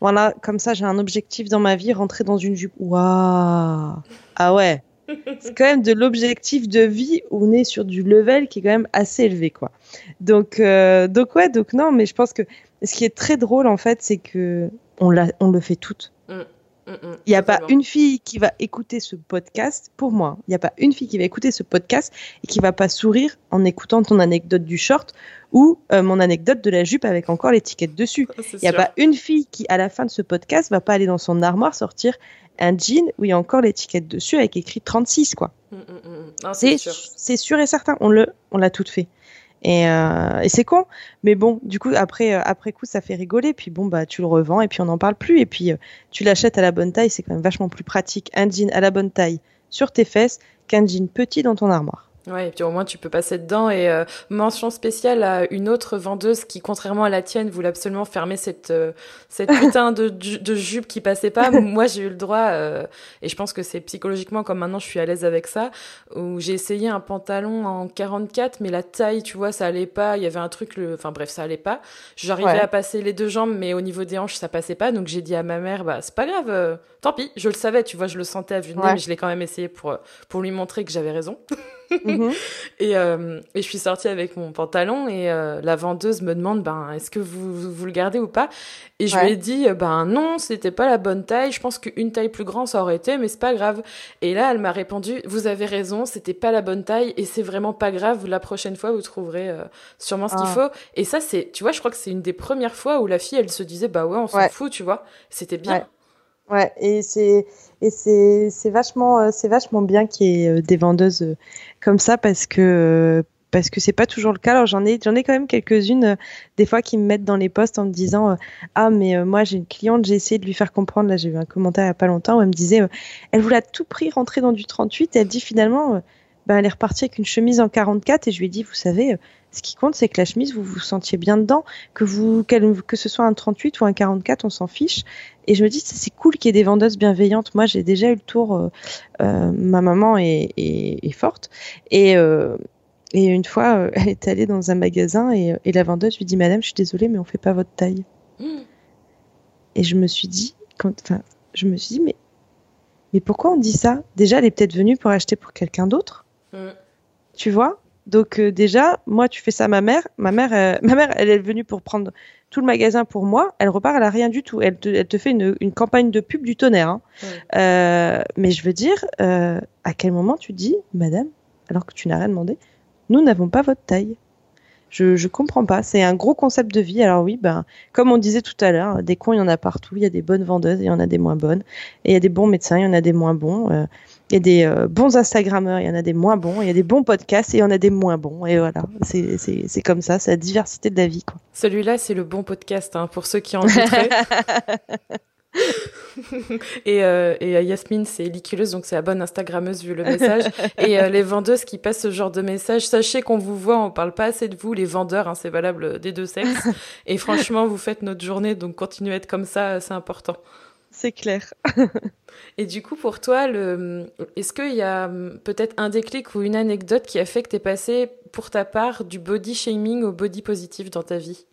voilà, comme ça j'ai un objectif dans ma vie, rentrer dans une jupe. Waouh. Ah ouais c'est quand même de l'objectif de vie où on est sur du level qui est quand même assez élevé quoi. Donc euh, donc ouais donc non mais je pense que ce qui est très drôle en fait c'est que on le fait toutes. Mm, mm, mm, il n'y a pas une fille qui va écouter ce podcast, pour moi, il n'y a pas une fille qui va écouter ce podcast et qui va pas sourire en écoutant ton anecdote du short ou euh, mon anecdote de la jupe avec encore l'étiquette dessus. Il n'y a pas une fille qui, à la fin de ce podcast, va pas aller dans son armoire sortir un jean où il y a encore l'étiquette dessus avec écrit 36 quoi. Mm, mm, mm, c'est sûr. et certain, on l'a tout fait. Et, euh, et c'est con, mais bon, du coup après, euh, après coup ça fait rigoler. Puis bon bah tu le revends et puis on n'en parle plus. Et puis tu l'achètes à la bonne taille, c'est quand même vachement plus pratique un jean à la bonne taille sur tes fesses qu'un jean petit dans ton armoire. Ouais, et puis au moins tu peux passer dedans. Et euh, mention spéciale à une autre vendeuse qui, contrairement à la tienne, voulait absolument fermer cette euh, cette *laughs* putain de, de jupe qui passait pas. *laughs* Moi, j'ai eu le droit, euh, et je pense que c'est psychologiquement comme maintenant je suis à l'aise avec ça, où j'ai essayé un pantalon en 44, mais la taille, tu vois, ça allait pas. Il y avait un truc, le... enfin bref, ça allait pas. J'arrivais à passer les deux jambes, mais au niveau des hanches, ça passait pas. Donc j'ai dit à ma mère, bah c'est pas grave, tant pis. Je le savais, tu vois, je le sentais à vue de nez, mais je l'ai quand même essayé pour pour lui montrer que j'avais raison. *laughs* Mhm. *laughs* et, euh, et, je suis sortie avec mon pantalon et euh, la vendeuse me demande ben est-ce que vous, vous, le gardez ou pas? Et je lui ai dit ben non c'était pas la bonne taille. Je pense qu'une taille plus grande ça aurait été mais c'est pas grave. Et là elle m'a répondu vous avez raison c'était pas la bonne taille et c'est vraiment pas grave. La prochaine fois vous trouverez euh, sûrement ce qu'il ah. faut. Et ça c'est tu vois je crois que c'est une des premières fois où la fille elle se disait bah ouais on s'en fout tu vois. C'était bien. Ouais, et c'est et c'est c'est vachement euh, c'est vachement bien qu'il y ait euh, des vendeuses euh, comme ça parce que parce que c'est pas toujours le cas. Alors j'en ai j'en ai quand même quelques-unes des fois qui me mettent dans les postes en me disant ah mais moi j'ai une cliente j'ai essayé de lui faire comprendre. Là j'ai eu un commentaire il y a pas longtemps où elle me disait elle voulait à tout prix rentrer dans du 38 et elle dit finalement ben, elle est repartie avec une chemise en 44 et je lui ai dit vous savez ce qui compte, c'est que la chemise, vous vous sentiez bien dedans, que vous, que ce soit un 38 ou un 44, on s'en fiche. Et je me dis, c'est cool qu'il y ait des vendeuses bienveillantes. Moi, j'ai déjà eu le tour. Euh, euh, ma maman est, est, forte et euh, et une fois, elle est allée dans un magasin et, et, la vendeuse lui dit, Madame, je suis désolée, mais on fait pas votre taille. Mmh. Et je me suis dit, enfin, je me suis dit, mais mais pourquoi on dit ça? Déjà, elle est peut-être venue pour acheter pour quelqu'un d'autre. Mmh. Tu vois? Donc euh, déjà, moi, tu fais ça à ma mère. Ma mère, euh, *laughs* ma mère, elle est venue pour prendre tout le magasin pour moi. Elle repart, elle a rien du tout. Elle te, elle te fait une, une, campagne de pub du tonnerre. Hein. Euh, mais je veux dire, à quel moment tu dis, Madame, alors que tu n'as rien demandé, nous n'avons pas votre taille? Je, je comprends pas. C'est un gros concept de vie. Alors oui, ben, comme on disait tout à l'heure, des cons, il y en a partout. Il y a des bonnes vendeuses et il y en a des moins bonnes. Et il y a des bons médecins, il y en a des moins bons. Il y a des euh, bons Instagrammeurs, il y en a des moins bons, il y a des bons podcasts et il y en a des moins bons. Et voilà, c'est comme ça, c'est la diversité de la vie. Celui-là, c'est le bon podcast, hein, pour ceux qui en douteraient. *laughs* et, euh, et Yasmine, c'est liculeuse, donc c'est la bonne Instagrammeuse vu le message. et euh, les vendeuses qui passent ce genre de message, sachez qu'on vous voit, on parle pas assez de vous, les vendeurs, hein, c'est valable des deux sexes. Et franchement, vous faites notre journée, donc continuez à être comme ça, c'est important c'est clair. *laughs* Et du coup, pour toi, le... est-ce qu'il y a peut-être un déclic ou une anecdote qui a fait que tu es passé, pour ta part, du body shaming au body positif dans ta vie?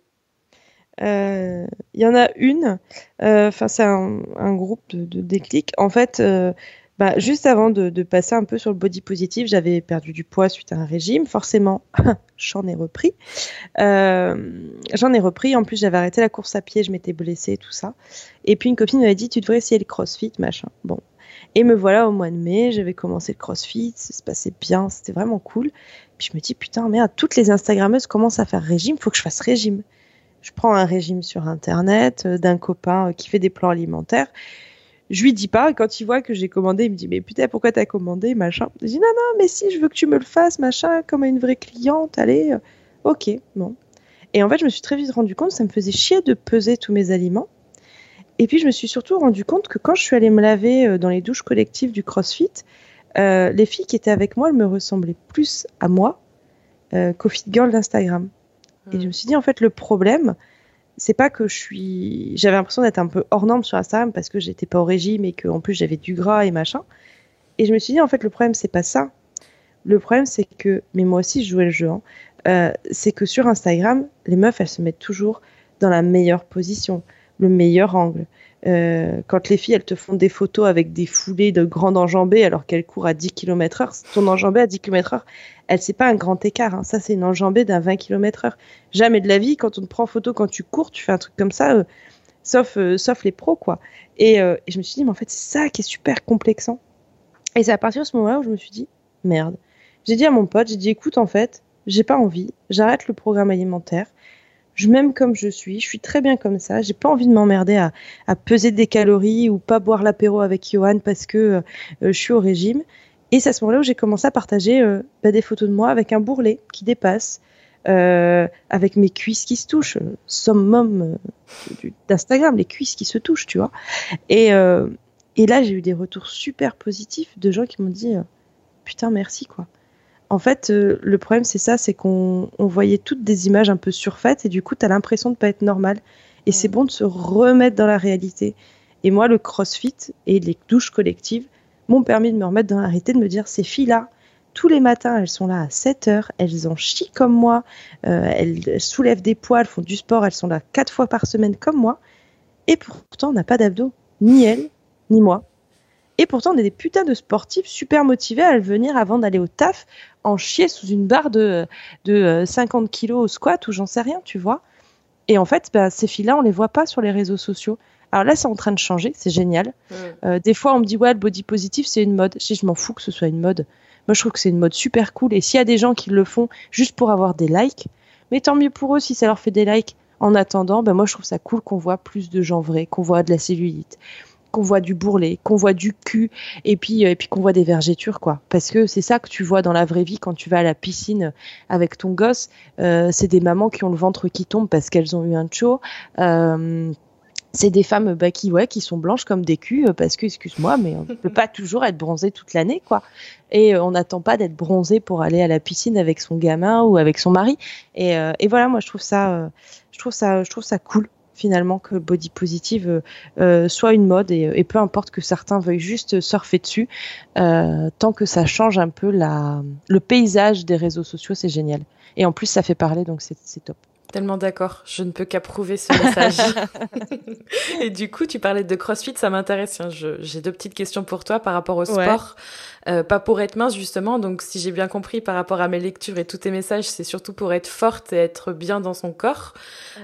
Il euh, y en a une. Euh, enfin, c'est un, groupe de, de déclics. En fait, euh, bah, juste avant de, passer un peu sur le body positif, j'avais perdu du poids suite à un régime. Forcément, *laughs* j'en ai repris. Euh, j'en ai repris. En plus, j'avais arrêté la course à pied, je m'étais blessée, tout ça. Et puis une copine m'avait dit, tu devrais essayer le crossfit, machin. Bon. Et me voilà au mois de mai, j'avais commencé le crossfit, ça se passait bien, c'était vraiment cool. Puis je me dis, putain, merde, toutes les Instagrammeuses commencent à faire régime, faut que je fasse régime. Je prends un régime sur Internet euh, d'un copain euh, qui fait des plans alimentaires je lui dis pas. Quand il voit que j'ai commandé, il me dit mais putain pourquoi t'as commandé machin. Je dis non non mais si je veux que tu me le fasses machin comme une vraie cliente. Allez, euh, ok bon. Et en fait je me suis très vite rendu compte ça me faisait chier de peser tous mes aliments. Et puis je me suis surtout rendu compte que quand je suis allée me laver euh, dans les douches collectives du CrossFit, euh, les filles qui étaient avec moi elles me ressemblaient plus à moi qu'au fit girl d'Instagram. Et je me suis dit en fait le problème c'est pas que je suis. J'avais l'impression d'être un peu hors norme sur Instagram parce que j'étais pas au régime et qu'en plus j'avais du gras et machin. Et je me suis dit, en fait, le problème, c'est pas ça. Le problème, c'est que. Mais moi aussi, je jouais le jeu. Hein. Euh, c'est que sur Instagram, les meufs, elles se mettent toujours dans la meilleure position, le meilleur angle. Euh, quand les filles, elles te font des photos avec des foulées de grandes enjambées alors qu'elles courent à 10 km heure, ton enjambée à 10 km heure, elle, c'est pas un grand écart. Hein. Ça, c'est une enjambée d'un 20 km heure. Jamais de la vie, quand on te prend photo quand tu cours, tu fais un truc comme ça, euh, sauf, euh, sauf les pros, quoi. Et, et, je me suis dit, mais en fait, c'est ça qui est super complexant. Et c'est à partir de ce moment-là où je me suis dit, merde. J'ai dit à mon pote, j'ai dit, écoute, en fait, j'ai pas envie, j'arrête le programme alimentaire je m'aime comme je suis, je suis très bien comme ça, j'ai pas envie de m'emmerder à, peser des calories ou pas boire l'apéro avec Johan parce que euh, je suis au régime. Et c'est à ce moment-là où j'ai commencé à partager euh, bah, des photos de moi avec un bourrelet qui dépasse, euh, avec mes cuisses qui se touchent, summum d'Instagram, les cuisses qui se touchent, tu vois. Et là, j'ai eu des retours super positifs de gens qui m'ont dit putain merci quoi en fait, euh, le problème, c'est ça, c'est qu'on voyait toutes des images un peu surfaites et du coup, tu as l'impression de pas être normal. Et c'est bon de se remettre dans la réalité. Et moi, le crossfit et les douches collectives m'ont permis de me remettre dans la réalité, de me dire, ces filles-là, tous les matins, elles sont là à 7 heures, elles en chient comme moi, euh, elles soulèvent des poids, elles font du sport, elles sont là quatre fois par semaine comme moi. Et pourtant, on n'a pas d'abdos, ni elles, ni moi. Et pourtant, on est des putains de sportifs super motivés à venir avant d'aller au taf en chier sous une barre de, de 50 kilos au squat ou j'en sais rien, tu vois. Et en fait, bah, ces filles-là, on les voit pas sur les réseaux sociaux. Alors là, c'est en train de changer, c'est génial. Euh, des fois, on me dit, ouais, le body positif, c'est une mode. Je, je m'en fous que ce soit une mode. Moi, je trouve que c'est une mode super cool. Et s'il y a des gens qui le font juste pour avoir des likes, mais tant mieux pour eux si ça leur fait des likes. En attendant, ben moi, je trouve ça cool qu'on voit plus de gens vrais, qu'on voit de la cellulite, qu'on voit du bourrelet, qu'on voit du cul, et puis, euh, et puis qu'on voit des vergetures, quoi. Parce que c'est ça que tu vois dans la vraie vie quand tu vas à la piscine avec ton gosse. Euh, c'est des mamans qui ont le ventre qui tombe parce qu'elles ont eu un chaud. Euh, c'est des femmes bah, qui, ouais, qui sont blanches comme des culs, euh, parce que, excuse-moi, mais on ne peut pas toujours être bronzé toute l'année, quoi. Et on n'attend pas d'être bronzé pour aller à la piscine avec son gamin ou avec son mari. Et, et voilà, moi, je trouve ça, je trouve ça, je trouve ça cool finalement que body positive euh, euh, soit une mode et, peu importe que certains veuillent juste surfer dessus, euh, tant que ça change un peu la, le paysage des réseaux sociaux, c'est génial. Et en plus, ça fait parler, donc c'est top. Tellement d'accord, je ne peux qu'approuver ce message. *laughs* et du coup, tu parlais de CrossFit, ça m'intéresse. J'ai deux petites questions pour toi par rapport au sport. Euh, pas pour être mince justement, donc si j'ai bien compris par rapport à mes lectures et tous tes messages, c'est surtout pour être forte et être bien dans son corps.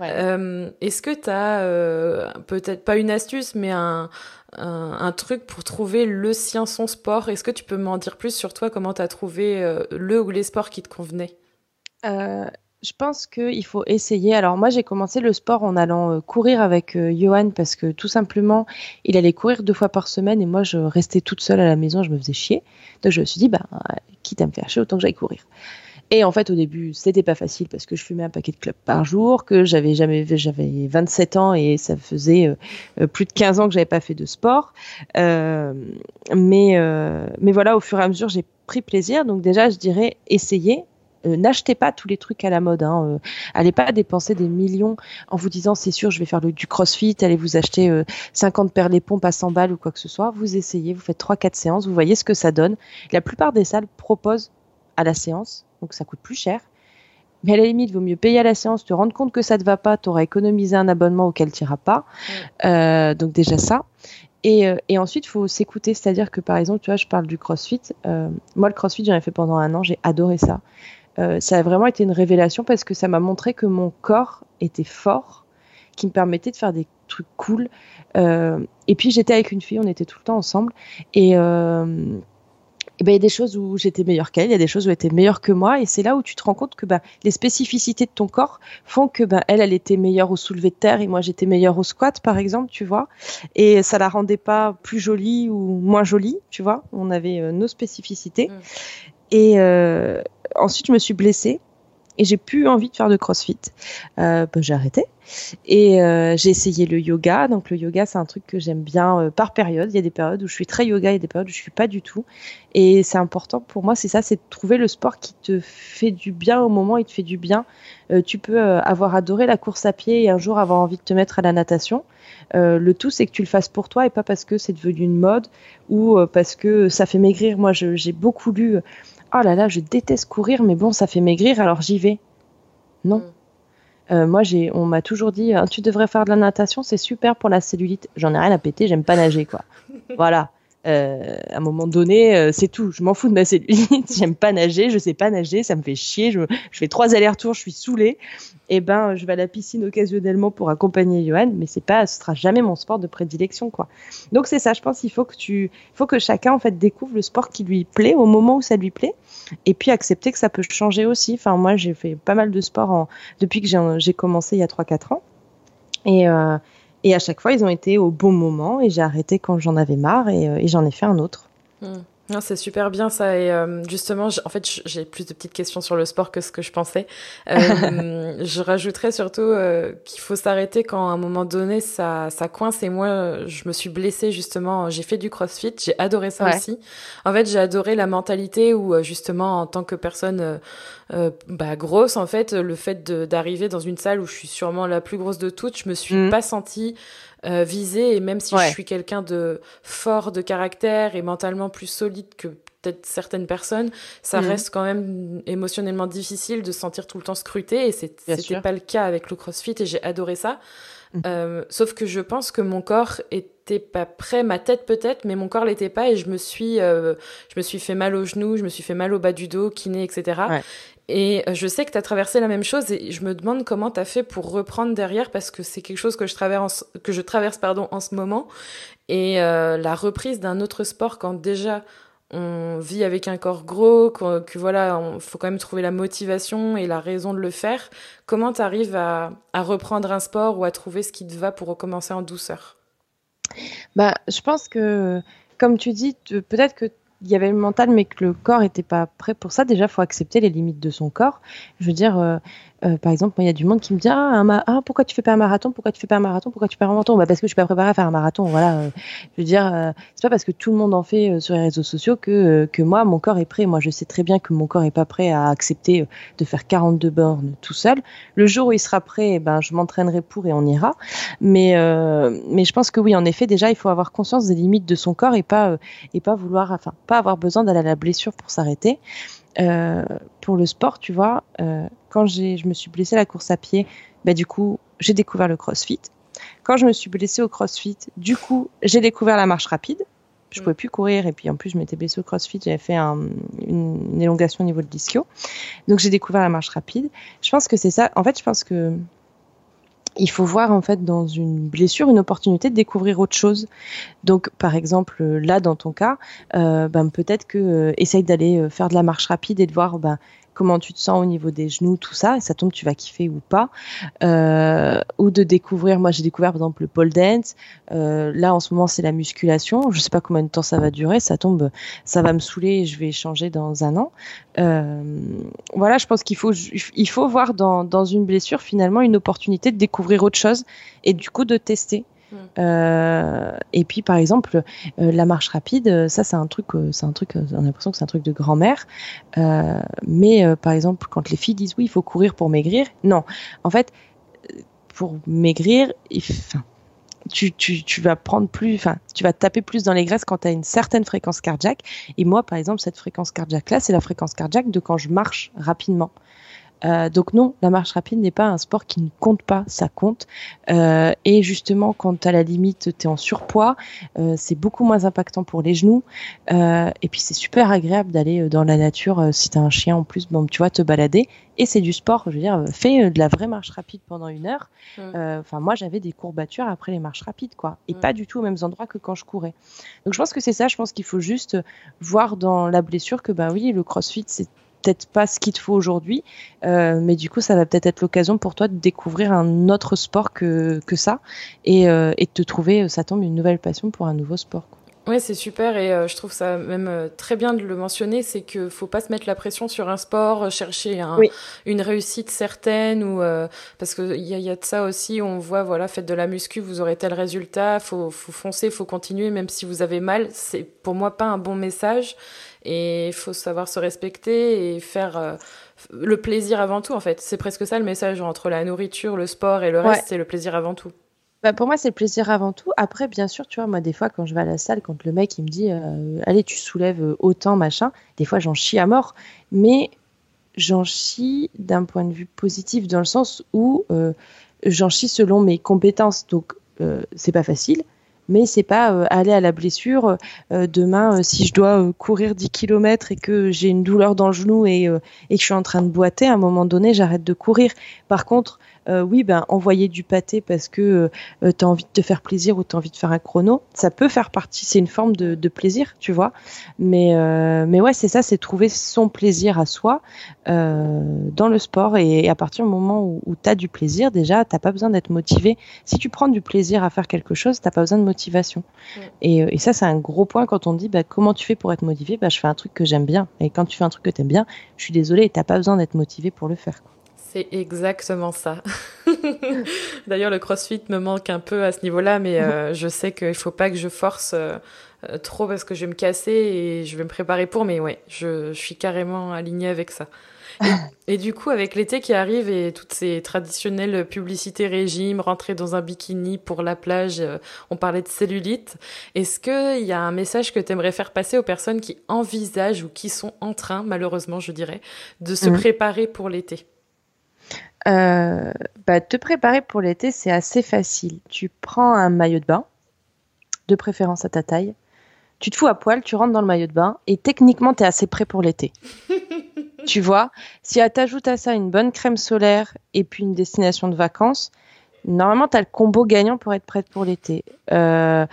Euh, Est-ce que tu as euh, peut-être pas une astuce, mais un, un, un, truc pour trouver le sien, son sport? Est-ce que tu peux m'en dire plus sur toi, comment tu as trouvé le ou les sports qui te convenaient? Je pense qu'il faut essayer. Alors moi, j'ai commencé le sport en allant euh, courir avec euh, Johan parce que tout simplement, il allait courir deux fois par semaine et moi, je restais toute seule à la maison, je me faisais chier. Donc je me suis dit, bah, quitte à me faire chier, autant que j'aille courir. Et en fait, au début, c'était pas facile parce que je fumais un paquet de clubs par jour, que j'avais jamais, j'avais 27 ans et ça faisait euh, plus de 15 ans que j'avais pas fait de sport. Mais, mais voilà, au fur et à mesure, j'ai pris plaisir. Donc déjà, je dirais essayer. N'achetez pas tous les trucs à la mode. Hein. allez pas dépenser des millions en vous disant c'est sûr je vais faire le, du crossfit. Allez vous acheter 50 paires des pompes à 100 balles ou quoi que ce soit. Vous essayez, vous faites 3-4 séances, vous voyez ce que ça donne. La plupart des salles proposent à la séance donc ça coûte plus cher. Mais à la limite, il vaut mieux payer à la séance, te rendre compte que ça ne te va pas, tu auras économisé un abonnement auquel tu n'iras pas. Euh, donc déjà ça. Et, euh, et ensuite, il faut s'écouter, c'est-à-dire que par exemple, tu vois, je parle du CrossFit. Euh, moi, le CrossFit, j'en ai fait pendant un an, j'ai adoré ça. Ça a vraiment été une révélation parce que ça m'a montré que mon corps était fort, qui me permettait de faire des trucs cool. et puis j'étais avec une fille, on était tout le temps ensemble. Et eh ben, il y a des choses où j'étais meilleure qu'elle, il y a des choses où elle était meilleure que moi, et c'est là où tu te rends compte que ben, les spécificités de ton corps font que ben, elle, elle était meilleure au soulevé de terre et moi j'étais meilleure au squat, par exemple, tu vois, et ça la rendait pas plus jolie ou moins jolie, tu vois. On avait euh, nos spécificités. Mm. Et euh, ensuite, je me suis blessée et j'ai plus envie de faire de CrossFit. Euh, ben, j'ai arrêté. Et euh, j'ai essayé le yoga. Donc le yoga, c'est un truc que j'aime bien euh, par période. Il y a des périodes où je suis très yoga et des périodes où je suis pas du tout. Et c'est important pour moi, c'est ça, c'est de trouver le sport qui te fait du bien au moment il te fait du bien. Tu peux avoir adoré la course à pied et un jour avoir envie de te mettre à la natation. le tout, c'est que tu le fasses pour toi et pas parce que c'est devenu une mode ou parce que ça fait maigrir. Moi, j'ai beaucoup lu. Oh là là, je déteste courir, mais bon, ça fait maigrir, alors j'y vais. Non. Mm. Euh, moi, j'ai, on m'a toujours dit, hein, tu devrais faire de la natation, c'est super pour la cellulite. J'en ai rien à péter, j'aime pas nager, quoi. *laughs* voilà. Euh, à un moment donné, euh, c'est tout. Je m'en fous de ma cellulite. *laughs* J'aime pas nager, je sais pas nager, ça me fait chier. Je, fais trois allers-retours, je suis saoulée. Et eh ben, je vais à la piscine occasionnellement pour accompagner Johan, mais c'est pas, ce sera jamais mon sport de prédilection, quoi. Donc c'est ça. Je pense qu'il faut que tu, faut que chacun en fait découvre le sport qui lui plaît au moment où ça lui plaît, et puis accepter que ça peut changer aussi. Enfin, moi, j'ai fait pas mal de sport depuis que j'ai commencé il y a 3-4 ans, et euh, et à chaque fois, ils ont été au bon moment et j'ai arrêté quand j'en avais marre et, euh, j'en ai fait un autre. Hmm. C'est super bien ça et euh, justement en fait j'ai plus de petites questions sur le sport que ce que je pensais. Euh, *laughs* je rajouterais surtout euh, qu'il faut s'arrêter quand à un moment donné ça ça coince et moi je me suis blessée justement j'ai fait du CrossFit j'ai adoré ça aussi. En fait j'ai adoré la mentalité où justement en tant que personne bah, grosse en fait le fait d'arriver dans une salle où je suis sûrement la plus grosse de toutes je me suis mm. pas sentie euh, et même si je suis quelqu'un de fort de caractère et mentalement plus solide que peut-être certaines personnes, ça mhm. reste quand même émotionnellement difficile de se sentir tout le temps scruté et c'était pas le cas avec le CrossFit et j'ai adoré ça. Mhm. Euh, sauf que je pense que mon corps était pas prêt, ma tête peut-être, mais mon corps l'était pas et je me suis, euh, je me suis fait mal aux genoux, je me suis fait mal au bas du dos, kiné, etc. Et euh, je sais que tu as traversé la même chose et je me demande comment tu as fait pour reprendre derrière parce que c'est quelque chose que je traverse, que je traverse pardon, en ce moment. Et euh, la reprise d'un autre sport quand déjà on vit avec un corps gros, que, voilà, il faut quand même trouver la motivation et la raison de le faire. Comment tu arrives à, à, reprendre un sport ou à trouver ce qui te va pour recommencer en douceur? Bah, Je pense que, comme tu dis, peut-être que il y avait le mental, mais que le corps n'était pas prêt pour ça. Déjà, faut accepter les limites de son corps. Je veux dire, euh, euh, par exemple, il y a du monde qui me dit ah, ah, pourquoi tu fais pas un marathon? Pourquoi tu fais pas un marathon? Pourquoi tu fais pas un marathon bah, Parce que je suis pas préparée à faire un marathon. Voilà. Euh, je veux dire, euh, c'est pas parce que tout le monde en fait sur les réseaux sociaux que, que moi, mon corps est prêt. Moi, je sais très bien que mon corps est pas prêt à accepter de faire 42 bornes tout seul. Le jour où il sera prêt, eh ben, je m'entraînerai pour et on ira. Mais, mais je pense que oui, en effet, déjà, il faut avoir conscience des limites de son corps et pas, et pas vouloir, enfin, pas avoir besoin d'aller à la blessure pour s'arrêter. Euh, pour le sport, tu vois, euh, quand je me suis blessée à la course à pied, bah, du coup, j'ai découvert le crossfit. Quand je me suis blessée au crossfit, du coup, j'ai découvert la marche rapide. Je ne mm. pouvais plus courir et puis en plus, je m'étais blessée au crossfit, j'avais fait une, élongation au niveau de l'ischio. Donc, j'ai découvert la marche rapide. Je pense que c'est ça. En fait, je pense que il faut voir en fait dans une blessure une opportunité de découvrir autre chose. Donc par exemple là dans ton cas, euh, ben, peut-être que euh, essaye d'aller euh, faire de la marche rapide et de voir ben, comment tu te sens au niveau des genoux, tout ça, et ça tombe, tu vas kiffer ou pas. Euh, ou de découvrir, moi j'ai découvert par exemple le pole dance, euh, là en ce moment c'est la musculation, je sais pas combien de temps ça va durer, ça tombe, ça va me saouler et je vais changer dans un an. Euh, voilà, je pense qu'il faut, il faut voir dans une blessure finalement une opportunité de découvrir autre chose et du coup de tester. Euh, et puis par exemple euh, la marche rapide, ça c'est un truc, euh, c'est un truc, on a l'impression que c'est un truc de grand-mère. mais par exemple quand les filles disent oui il faut courir pour maigrir, non. En fait pour maigrir, tu, tu, vas prendre plus, enfin, tu vas taper plus dans les graisses quand tu as une certaine fréquence cardiaque. Et moi, par exemple, cette fréquence cardiaque-là, c'est la fréquence cardiaque de quand je marche rapidement. Euh, donc non, la marche rapide n'est pas un sport qui ne compte pas, ça compte. Euh, et justement, quand à la limite, tu es en surpoids, euh, c'est beaucoup moins impactant pour les genoux. et puis c'est super agréable d'aller dans la nature si tu as un chien en plus, bon, tu vois, te balader. Et c'est du sport, je veux dire, fais de la vraie marche rapide pendant une heure. Enfin, moi, j'avais des courbatures après les marches rapides, quoi. Et pas du tout aux mêmes endroits que quand je courais. Donc je pense que c'est ça, je pense qu'il faut juste voir dans la blessure que, bah oui, le crossfit, c'est peut-être pas ce qu'il te faut aujourd'hui, euh, mais du coup, ça va peut-être être, l'occasion pour toi de découvrir un autre sport que, que ça et, euh, et de te trouver, euh, ça tombe, une nouvelle passion pour un nouveau sport. Oui, c'est super et je trouve ça même très bien de le mentionner, c'est que faut pas se mettre la pression sur un sport, chercher une réussite certaine ou parce que il y a, de ça aussi, on voit voilà, faites de la muscu, vous aurez tel résultat, faut faut foncer, faut continuer même si vous avez mal, c'est pour moi pas un bon message et il faut savoir se respecter et faire euh, le plaisir avant tout, en fait. C'est presque ça le message entre la nourriture, le sport et le reste, c'est le plaisir avant tout. Bah pour moi, c'est le plaisir avant tout. Après, bien sûr, tu vois, moi, des fois, quand je vais à la salle, quand le mec, il me dit, euh, allez, tu soulèves autant, machin, des fois, j'en chie à mort. Mais j'en chie d'un point de vue positif, dans le sens où euh, j'en chie selon mes compétences. Donc, c'est pas facile mais c'est pas euh, aller à la blessure. Euh, demain, euh, si je dois courir 10 km et que j'ai une douleur dans le genou et, et que je suis en train de boiter, à un moment donné, j'arrête de courir. Par contre, euh, oui, ben, envoyer du pâté parce que euh, tu as envie de te faire plaisir ou tu as envie de faire un chrono, ça peut faire partie, c'est une forme de, plaisir, tu vois. Mais, euh, mais ouais, c'est ça, c'est trouver son plaisir à soi dans le sport et, à partir du moment où, tu as du plaisir, déjà, tu pas besoin d'être motivé. Si tu prends du plaisir à faire quelque chose, tu pas besoin de motivation. Et, ça, c'est un gros point quand on dit bah, comment tu fais pour être motivé, bah, je fais un truc que j'aime bien. Et quand tu fais un truc que tu aimes bien, je suis désolée, tu pas besoin d'être motivé pour le faire. C'est exactement ça. *laughs* D'ailleurs, le CrossFit me manque un peu à ce niveau-là, mais euh, *laughs* je sais qu'il ne faut pas que je force euh, trop parce que je vais me casser et je vais me préparer pour, mais ouais, je, je suis carrément alignée avec ça. *laughs* Et, du coup, avec l'été qui arrive et toutes ces traditionnelles publicités régime, rentrer dans un bikini pour la plage, euh, on parlait de cellulite. Est-ce qu'il y a un message que tu aimerais faire passer aux personnes qui envisagent ou qui sont en train, malheureusement, je dirais, de se mm. préparer pour l'été? Euh, bah, Te préparer pour l'été, c'est assez facile. Tu prends un maillot de bain, de préférence à ta taille. Tu te fous à poil, tu rentres dans le maillot de bain et techniquement, tu es assez prêt pour l'été. *laughs* tu vois, si tu ajoutes à ça une bonne crème solaire et puis une destination de vacances, normalement, tu as le combo gagnant pour être prête pour l'été. Euh,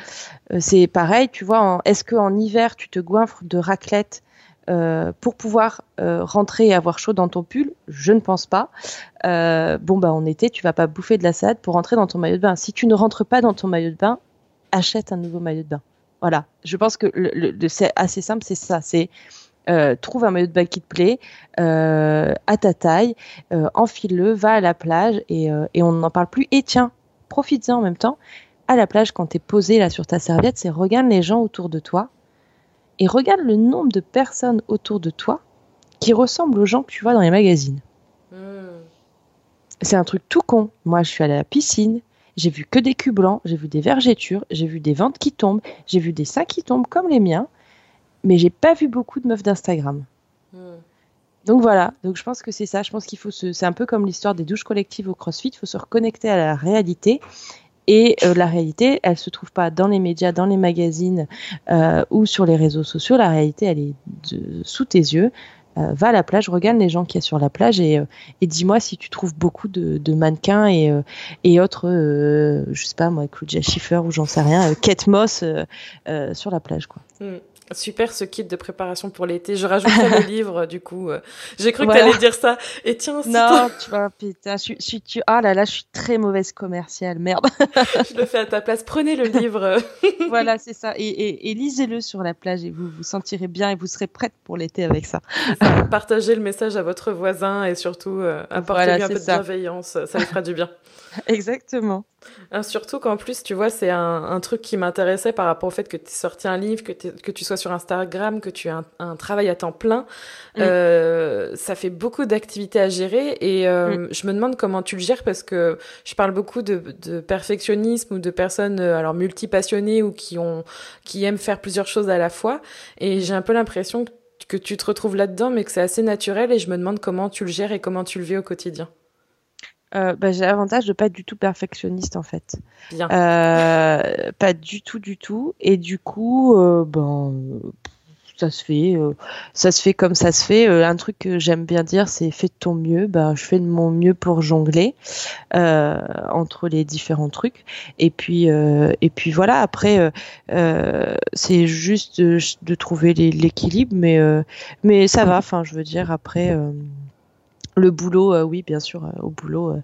c'est pareil, tu vois, est-ce qu'en hiver, tu te goinfres de raclette euh, pour pouvoir euh, rentrer et avoir chaud dans ton pull Je ne pense pas. bon, bah en été, tu vas pas bouffer de la salade pour rentrer dans ton maillot de bain. Si tu ne rentres pas dans ton maillot de bain, achète un nouveau maillot de bain. Voilà, je pense que c'est assez simple, c'est ça. C'est euh, trouve un maillot de bain qui te plaît, euh, à ta taille, euh, enfile-le, va à la plage et, on n'en parle plus. Et tiens, profite-en en même temps. À la plage, quand tu es posé là sur ta serviette, c'est regarde les gens autour de toi et regarde le nombre de personnes autour de toi qui ressemblent aux gens que tu vois dans les magazines. Hmm. C'est un truc tout con. Moi, je suis allée à la piscine, j'ai vu que des culs blancs, j'ai vu des vergetures, j'ai vu des ventes qui tombent, j'ai vu des seins qui tombent comme les miens, mais j'ai pas vu beaucoup de meufs d'Instagram. Hmm. Donc voilà, donc je pense que c'est ça. Je pense qu'il faut se, c'est un peu comme l'histoire des douches collectives au CrossFit. Il faut se reconnecter à la réalité. Et euh, la réalité, elle se trouve pas dans les médias, dans les magazines euh, ou sur les réseaux sociaux. La réalité, elle est sous tes yeux. Euh, va à la plage, regarde les gens qui y a sur la plage et, dis-moi si tu trouves beaucoup de, mannequins et, et autres, je sais pas moi, Claudia Schiffer ou j'en sais rien, Kate Moss sur la plage quoi. Mm. Super ce kit de préparation pour l'été. Je rajouterai le *laughs* livre du coup. Euh. J'ai cru que tu allais dire ça. Et tiens, Non, tu vois, putain, je, tu... Ah là là, je suis très mauvaise commerciale, merde. *laughs* je le fais à ta place. Prenez le livre. *laughs* voilà, c'est ça. Et, et, lisez-le sur la plage et vous vous sentirez bien et vous serez prête pour l'été avec ça. Partagez le message à votre voisin et surtout euh, apportez un peu de bienveillance. Ça lui fera du bien. Exactement. Ah, surtout qu'en plus, tu vois, c'est un, truc qui m'intéressait par rapport au fait que tu sorti un livre, que, que tu sois sur Instagram, que tu aies un, travail à temps plein. Mm. Euh, ça fait beaucoup d'activités à gérer et euh, mm. je me demande comment tu le gères parce que je parle beaucoup de, perfectionnisme ou de personnes euh, alors multipassionnées ou qui ont qui aiment faire plusieurs choses à la fois et j'ai un peu l'impression que tu te retrouves là-dedans mais que c'est assez naturel et je me demande comment tu le gères et comment tu le vis au quotidien. Euh, bah, j'ai l'avantage de pas être du tout perfectionniste en fait. Euh, pas du tout, du tout. Et du coup, euh, ben, ça se fait, ça se fait comme ça se fait. un truc que j'aime bien dire, c'est fais de ton mieux. Ben, je fais de mon mieux pour jongler entre les différents trucs. Et puis, et puis voilà. Après, c'est juste de, de trouver l'équilibre, mais mais ça va. Enfin, je veux dire après le boulot, euh, oui, bien sûr, euh, au boulot.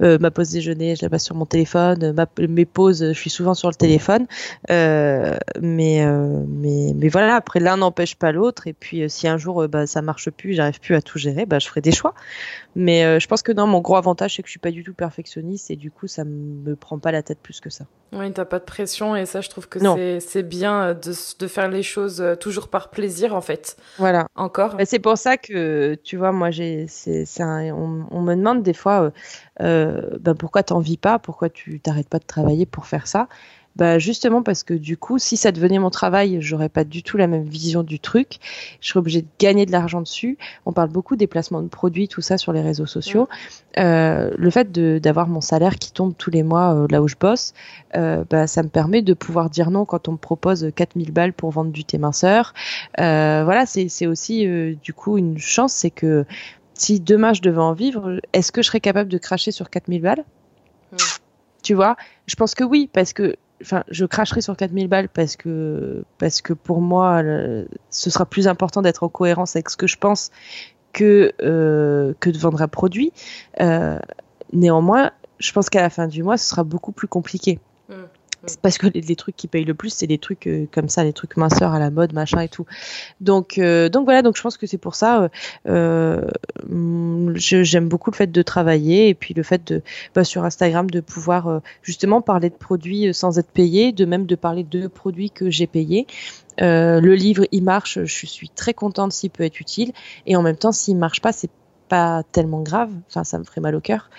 Euh, ma pause déjeuner, je la passe sur mon téléphone. mes pauses, je suis souvent sur le téléphone. mais, mais, mais voilà, après, l'un n'empêche pas l'autre. Et puis, si un jour, bah, ça marche plus, j'arrive plus à tout gérer, bah, je ferai des choix. Mais je pense que non, mon gros avantage, c'est que je suis pas du tout perfectionniste. Et du coup, ça me prend pas la tête plus que ça. Oui, t'as pas de pression. Et ça, je trouve que c'est bien de, de, faire les choses toujours par plaisir, en fait. Voilà. Encore. C'est pour ça que, tu vois, moi, j'ai on, me demande des fois euh, euh, bah, pourquoi tu n'en vis pas, pourquoi tu t'arrêtes pas de travailler pour faire ça? Bah justement parce que du coup, si ça devenait mon travail, j'aurais pas du tout la même vision du truc. Je serais obligée de gagner de l'argent dessus. On parle beaucoup des placements de produits, tout ça sur les réseaux sociaux. Euh, le fait d'avoir mon salaire qui tombe tous les mois là où je bosse, bah, ça me permet de pouvoir dire non quand on me propose 4000 balles pour vendre du thé minceur. voilà, c'est aussi du coup une chance, c'est que si demain je devais en vivre, est-ce que je serais capable de cracher sur 4000 balles? Hmm. Tu vois? Je pense que oui, parce que enfin, je cracherai sur 4000 balles parce que, parce que pour moi, ce sera plus important d'être en cohérence avec ce que je pense que, euh, que de vendre un produit. Euh, néanmoins, je pense qu'à la fin du mois, ce sera beaucoup plus compliqué. Hmm. Parce que les, trucs qui payent le plus, c'est des trucs euh, comme ça, les trucs minceurs à la mode, machin et tout. Donc, euh, donc voilà, donc je pense que c'est pour ça. Euh, j'aime beaucoup le fait de travailler et puis le fait de bah, sur Instagram de pouvoir justement parler de produits sans être payé, de même de parler de produits que j'ai payés. le livre, il marche, je suis très contente s'il peut être utile. Et en même temps, s'il marche pas, c'est pas tellement grave, enfin ça me ferait mal au cœur,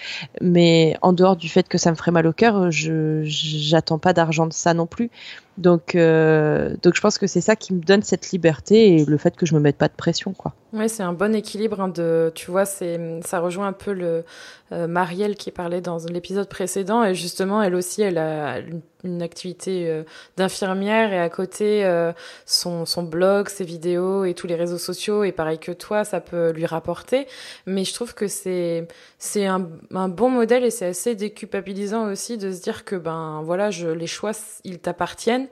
mais en dehors du fait que ça me ferait mal au cœur, je j'attends pas d'argent de ça non plus. Donc euh, donc je pense que c'est ça qui me donne cette liberté et le fait que je me mette pas de pression quoi. Ouais, c'est un bon équilibre hein, de tu vois, c'est ça rejoint un peu le euh, Marielle qui parlait dans l'épisode précédent et justement elle aussi elle a une, activité euh, d'infirmière et à côté euh, son, son blog, ses vidéos et tous les réseaux sociaux et pareil que toi ça peut lui rapporter mais je trouve que c'est c'est un, un bon modèle et c'est assez déculpabilisant aussi de se dire que ben voilà je les choix ils t'appartiennent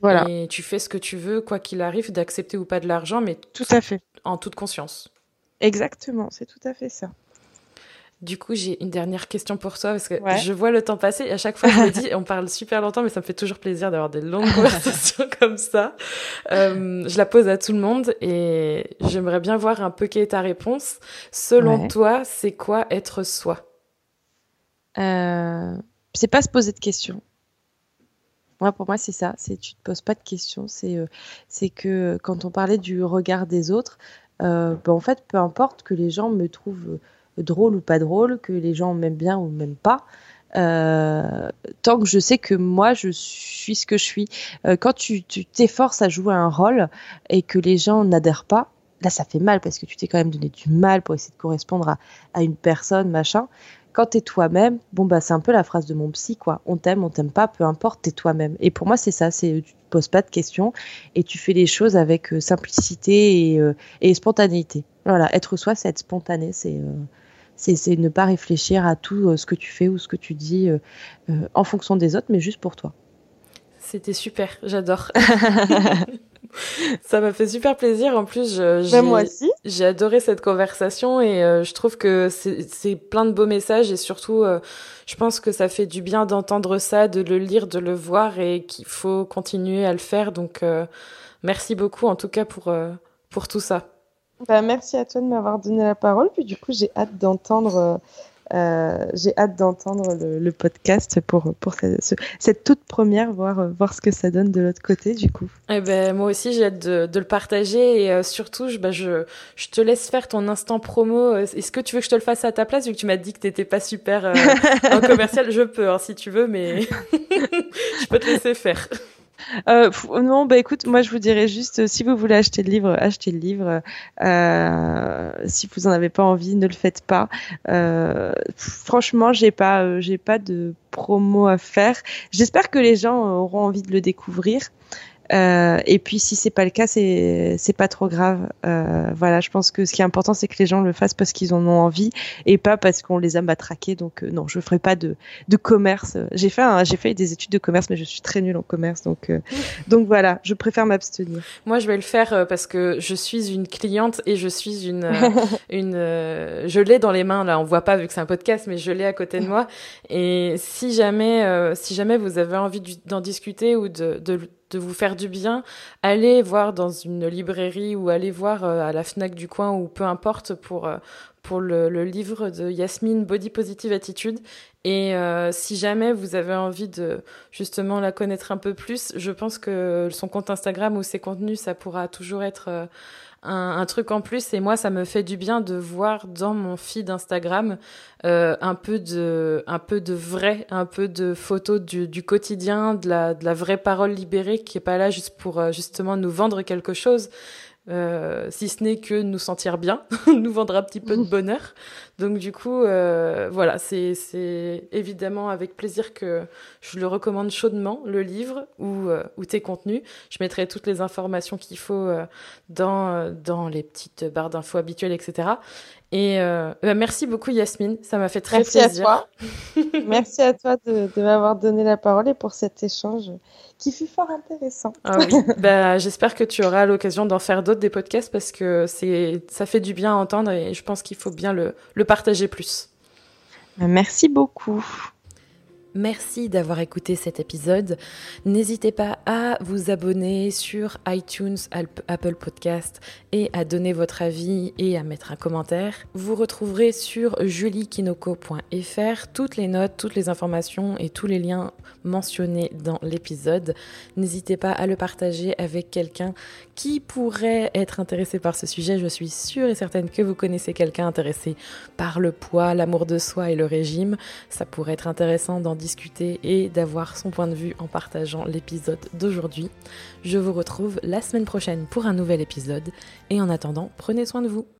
voilà. et tu fais ce que tu veux quoi qu'il arrive d'accepter ou pas de l'argent mais tout à fait en toute conscience exactement c'est tout à fait ça du coup, j'ai une dernière question pour toi parce que je vois le temps passer et à chaque fois je me dis, *laughs* on parle super longtemps, mais ça me fait toujours plaisir d'avoir des longues conversations *laughs* comme ça. Euh, je la pose à tout le monde et j'aimerais bien voir un peu quelle est ta réponse. Selon toi, c'est quoi être soi? Euh, C'est pas se poser de questions. Moi, pour moi, c'est ça. C'est tu te poses pas de questions. C'est euh, que quand on parlait du regard des autres, euh, ben, en fait, peu importe que les gens me trouvent drôle ou pas drôle, que les gens m'aiment bien ou m'aiment pas. Euh, tant que je sais que moi je suis ce que je suis. Euh, quand tu t'efforces à jouer un rôle et que les gens n'adhèrent pas, là ça fait mal parce que tu t'es quand même donné du mal pour essayer de correspondre à une personne, machin. Quand t'es toi-même, bon bah c'est un peu la phrase de mon psy. On t'aime, on t'aime pas, peu importe, t'es toi-même. Et pour moi c'est ça, c'est tu te poses pas de questions et tu fais les choses avec euh, simplicité et, et, spontanéité. Voilà, être soi, c'est être spontané, c'est c'est ne pas réfléchir à tout euh, ce que tu fais ou ce que tu dis euh, euh, en fonction des autres, mais juste pour toi. C'était super, j'adore. Ça m'a fait super plaisir. En plus, ben, j'ai adoré cette conversation et je trouve que c'est plein de beaux messages et surtout, je pense que ça fait du bien d'entendre ça, de le lire, de le voir et qu'il faut continuer à le faire. Donc, merci beaucoup en tout cas pour, pour tout ça. Bah, merci à toi de m'avoir donné la parole. Puis du coup, j'ai hâte d'entendre. Euh, euh j'ai hâte d'entendre le, le, podcast pour, pour cette, cette toute première, voir, voir ce que ça donne de l'autre côté, du coup. Eh ben, moi aussi, j'ai hâte de, de, le partager et euh, surtout, je, bah, je, je te laisse faire ton instant promo. Est-ce que tu veux que je te le fasse à ta place, vu que tu m'as dit que t'étais pas super euh, *laughs* en commercial? Je peux, hein, si tu veux, mais *laughs* je peux te laisser faire. Euh, non, bah écoute, moi je vous dirais juste, euh, si vous voulez acheter le livre, achetez le livre. Euh, si vous en avez pas envie, ne le faites pas. Euh, franchement, j'ai pas, j'ai pas de promo à faire. J'espère que les gens auront envie de le découvrir. Euh, et puis si c'est pas le cas, c'est c'est pas trop grave. Euh, voilà, je pense que ce qui est important, c'est que les gens le fassent parce qu'ils en ont envie et pas parce qu'on les a matraqués. Donc euh, non, je ferai pas de de commerce. J'ai fait j'ai fait des études de commerce, mais je suis très nulle en commerce. Donc *laughs* donc voilà, je préfère m'abstenir. Moi, je vais le faire parce que je suis une cliente et je suis une *laughs* une je l'ai dans les mains là. On voit pas vu que c'est un podcast, mais je l'ai à côté de moi. Et si jamais si jamais vous avez envie d'en discuter ou de, de de vous faire du bien, allez voir dans une librairie ou allez voir euh, à la Fnac du coin ou peu importe pour euh, pour le, livre de Yasmine Body Positive Attitude. Et euh, si jamais vous avez envie de justement la connaître un peu plus, je pense que son compte Instagram ou ses contenus, ça pourra toujours être un, truc en plus. Et moi, ça me fait du bien de voir dans mon feed Instagram euh, un peu de, un peu de vrai, un peu de photos du, quotidien, de la, de la vraie parole libérée qui est pas là juste pour euh, justement nous vendre quelque chose, euh, si ce n'est que nous sentir bien, *laughs* nous vendre un petit peu de *laughs* bonheur. Donc du coup, euh, voilà, c'est évidemment avec plaisir que je le recommande chaudement, le livre ou, euh, ou tes contenus. Je mettrai toutes les informations qu'il faut euh, dans, dans les petites barres d'infos habituelles, etc. Et bah, merci beaucoup Yasmine, ça m'a fait très merci plaisir. À toi. *laughs* merci à toi de, de m'avoir donné la parole et pour cet échange qui fut fort intéressant. Ah oui. *laughs* bah, J'espère que tu auras l'occasion d'en faire d'autres des podcasts parce que c'est ça fait du bien à entendre et je pense qu'il faut bien le, le partager plus. Merci beaucoup. Merci d'avoir écouté cet épisode. N'hésitez pas à vous abonner sur iTunes, Apple Podcast et à donner votre avis et à mettre un commentaire. Vous retrouverez sur juliekinoko.fr toutes les notes, toutes les informations et tous les liens mentionnés dans l'épisode. N'hésitez pas à le partager avec quelqu'un qui pourrait être intéressé par ce sujet. Je suis sûre et certaine que vous connaissez quelqu'un intéressé par le poids, l'amour de soi et le régime. Ça pourrait être intéressant d'en discuter et d'avoir son point de vue en partageant l'épisode d'aujourd'hui. Je vous retrouve la semaine prochaine pour un nouvel épisode et en attendant, prenez soin de vous.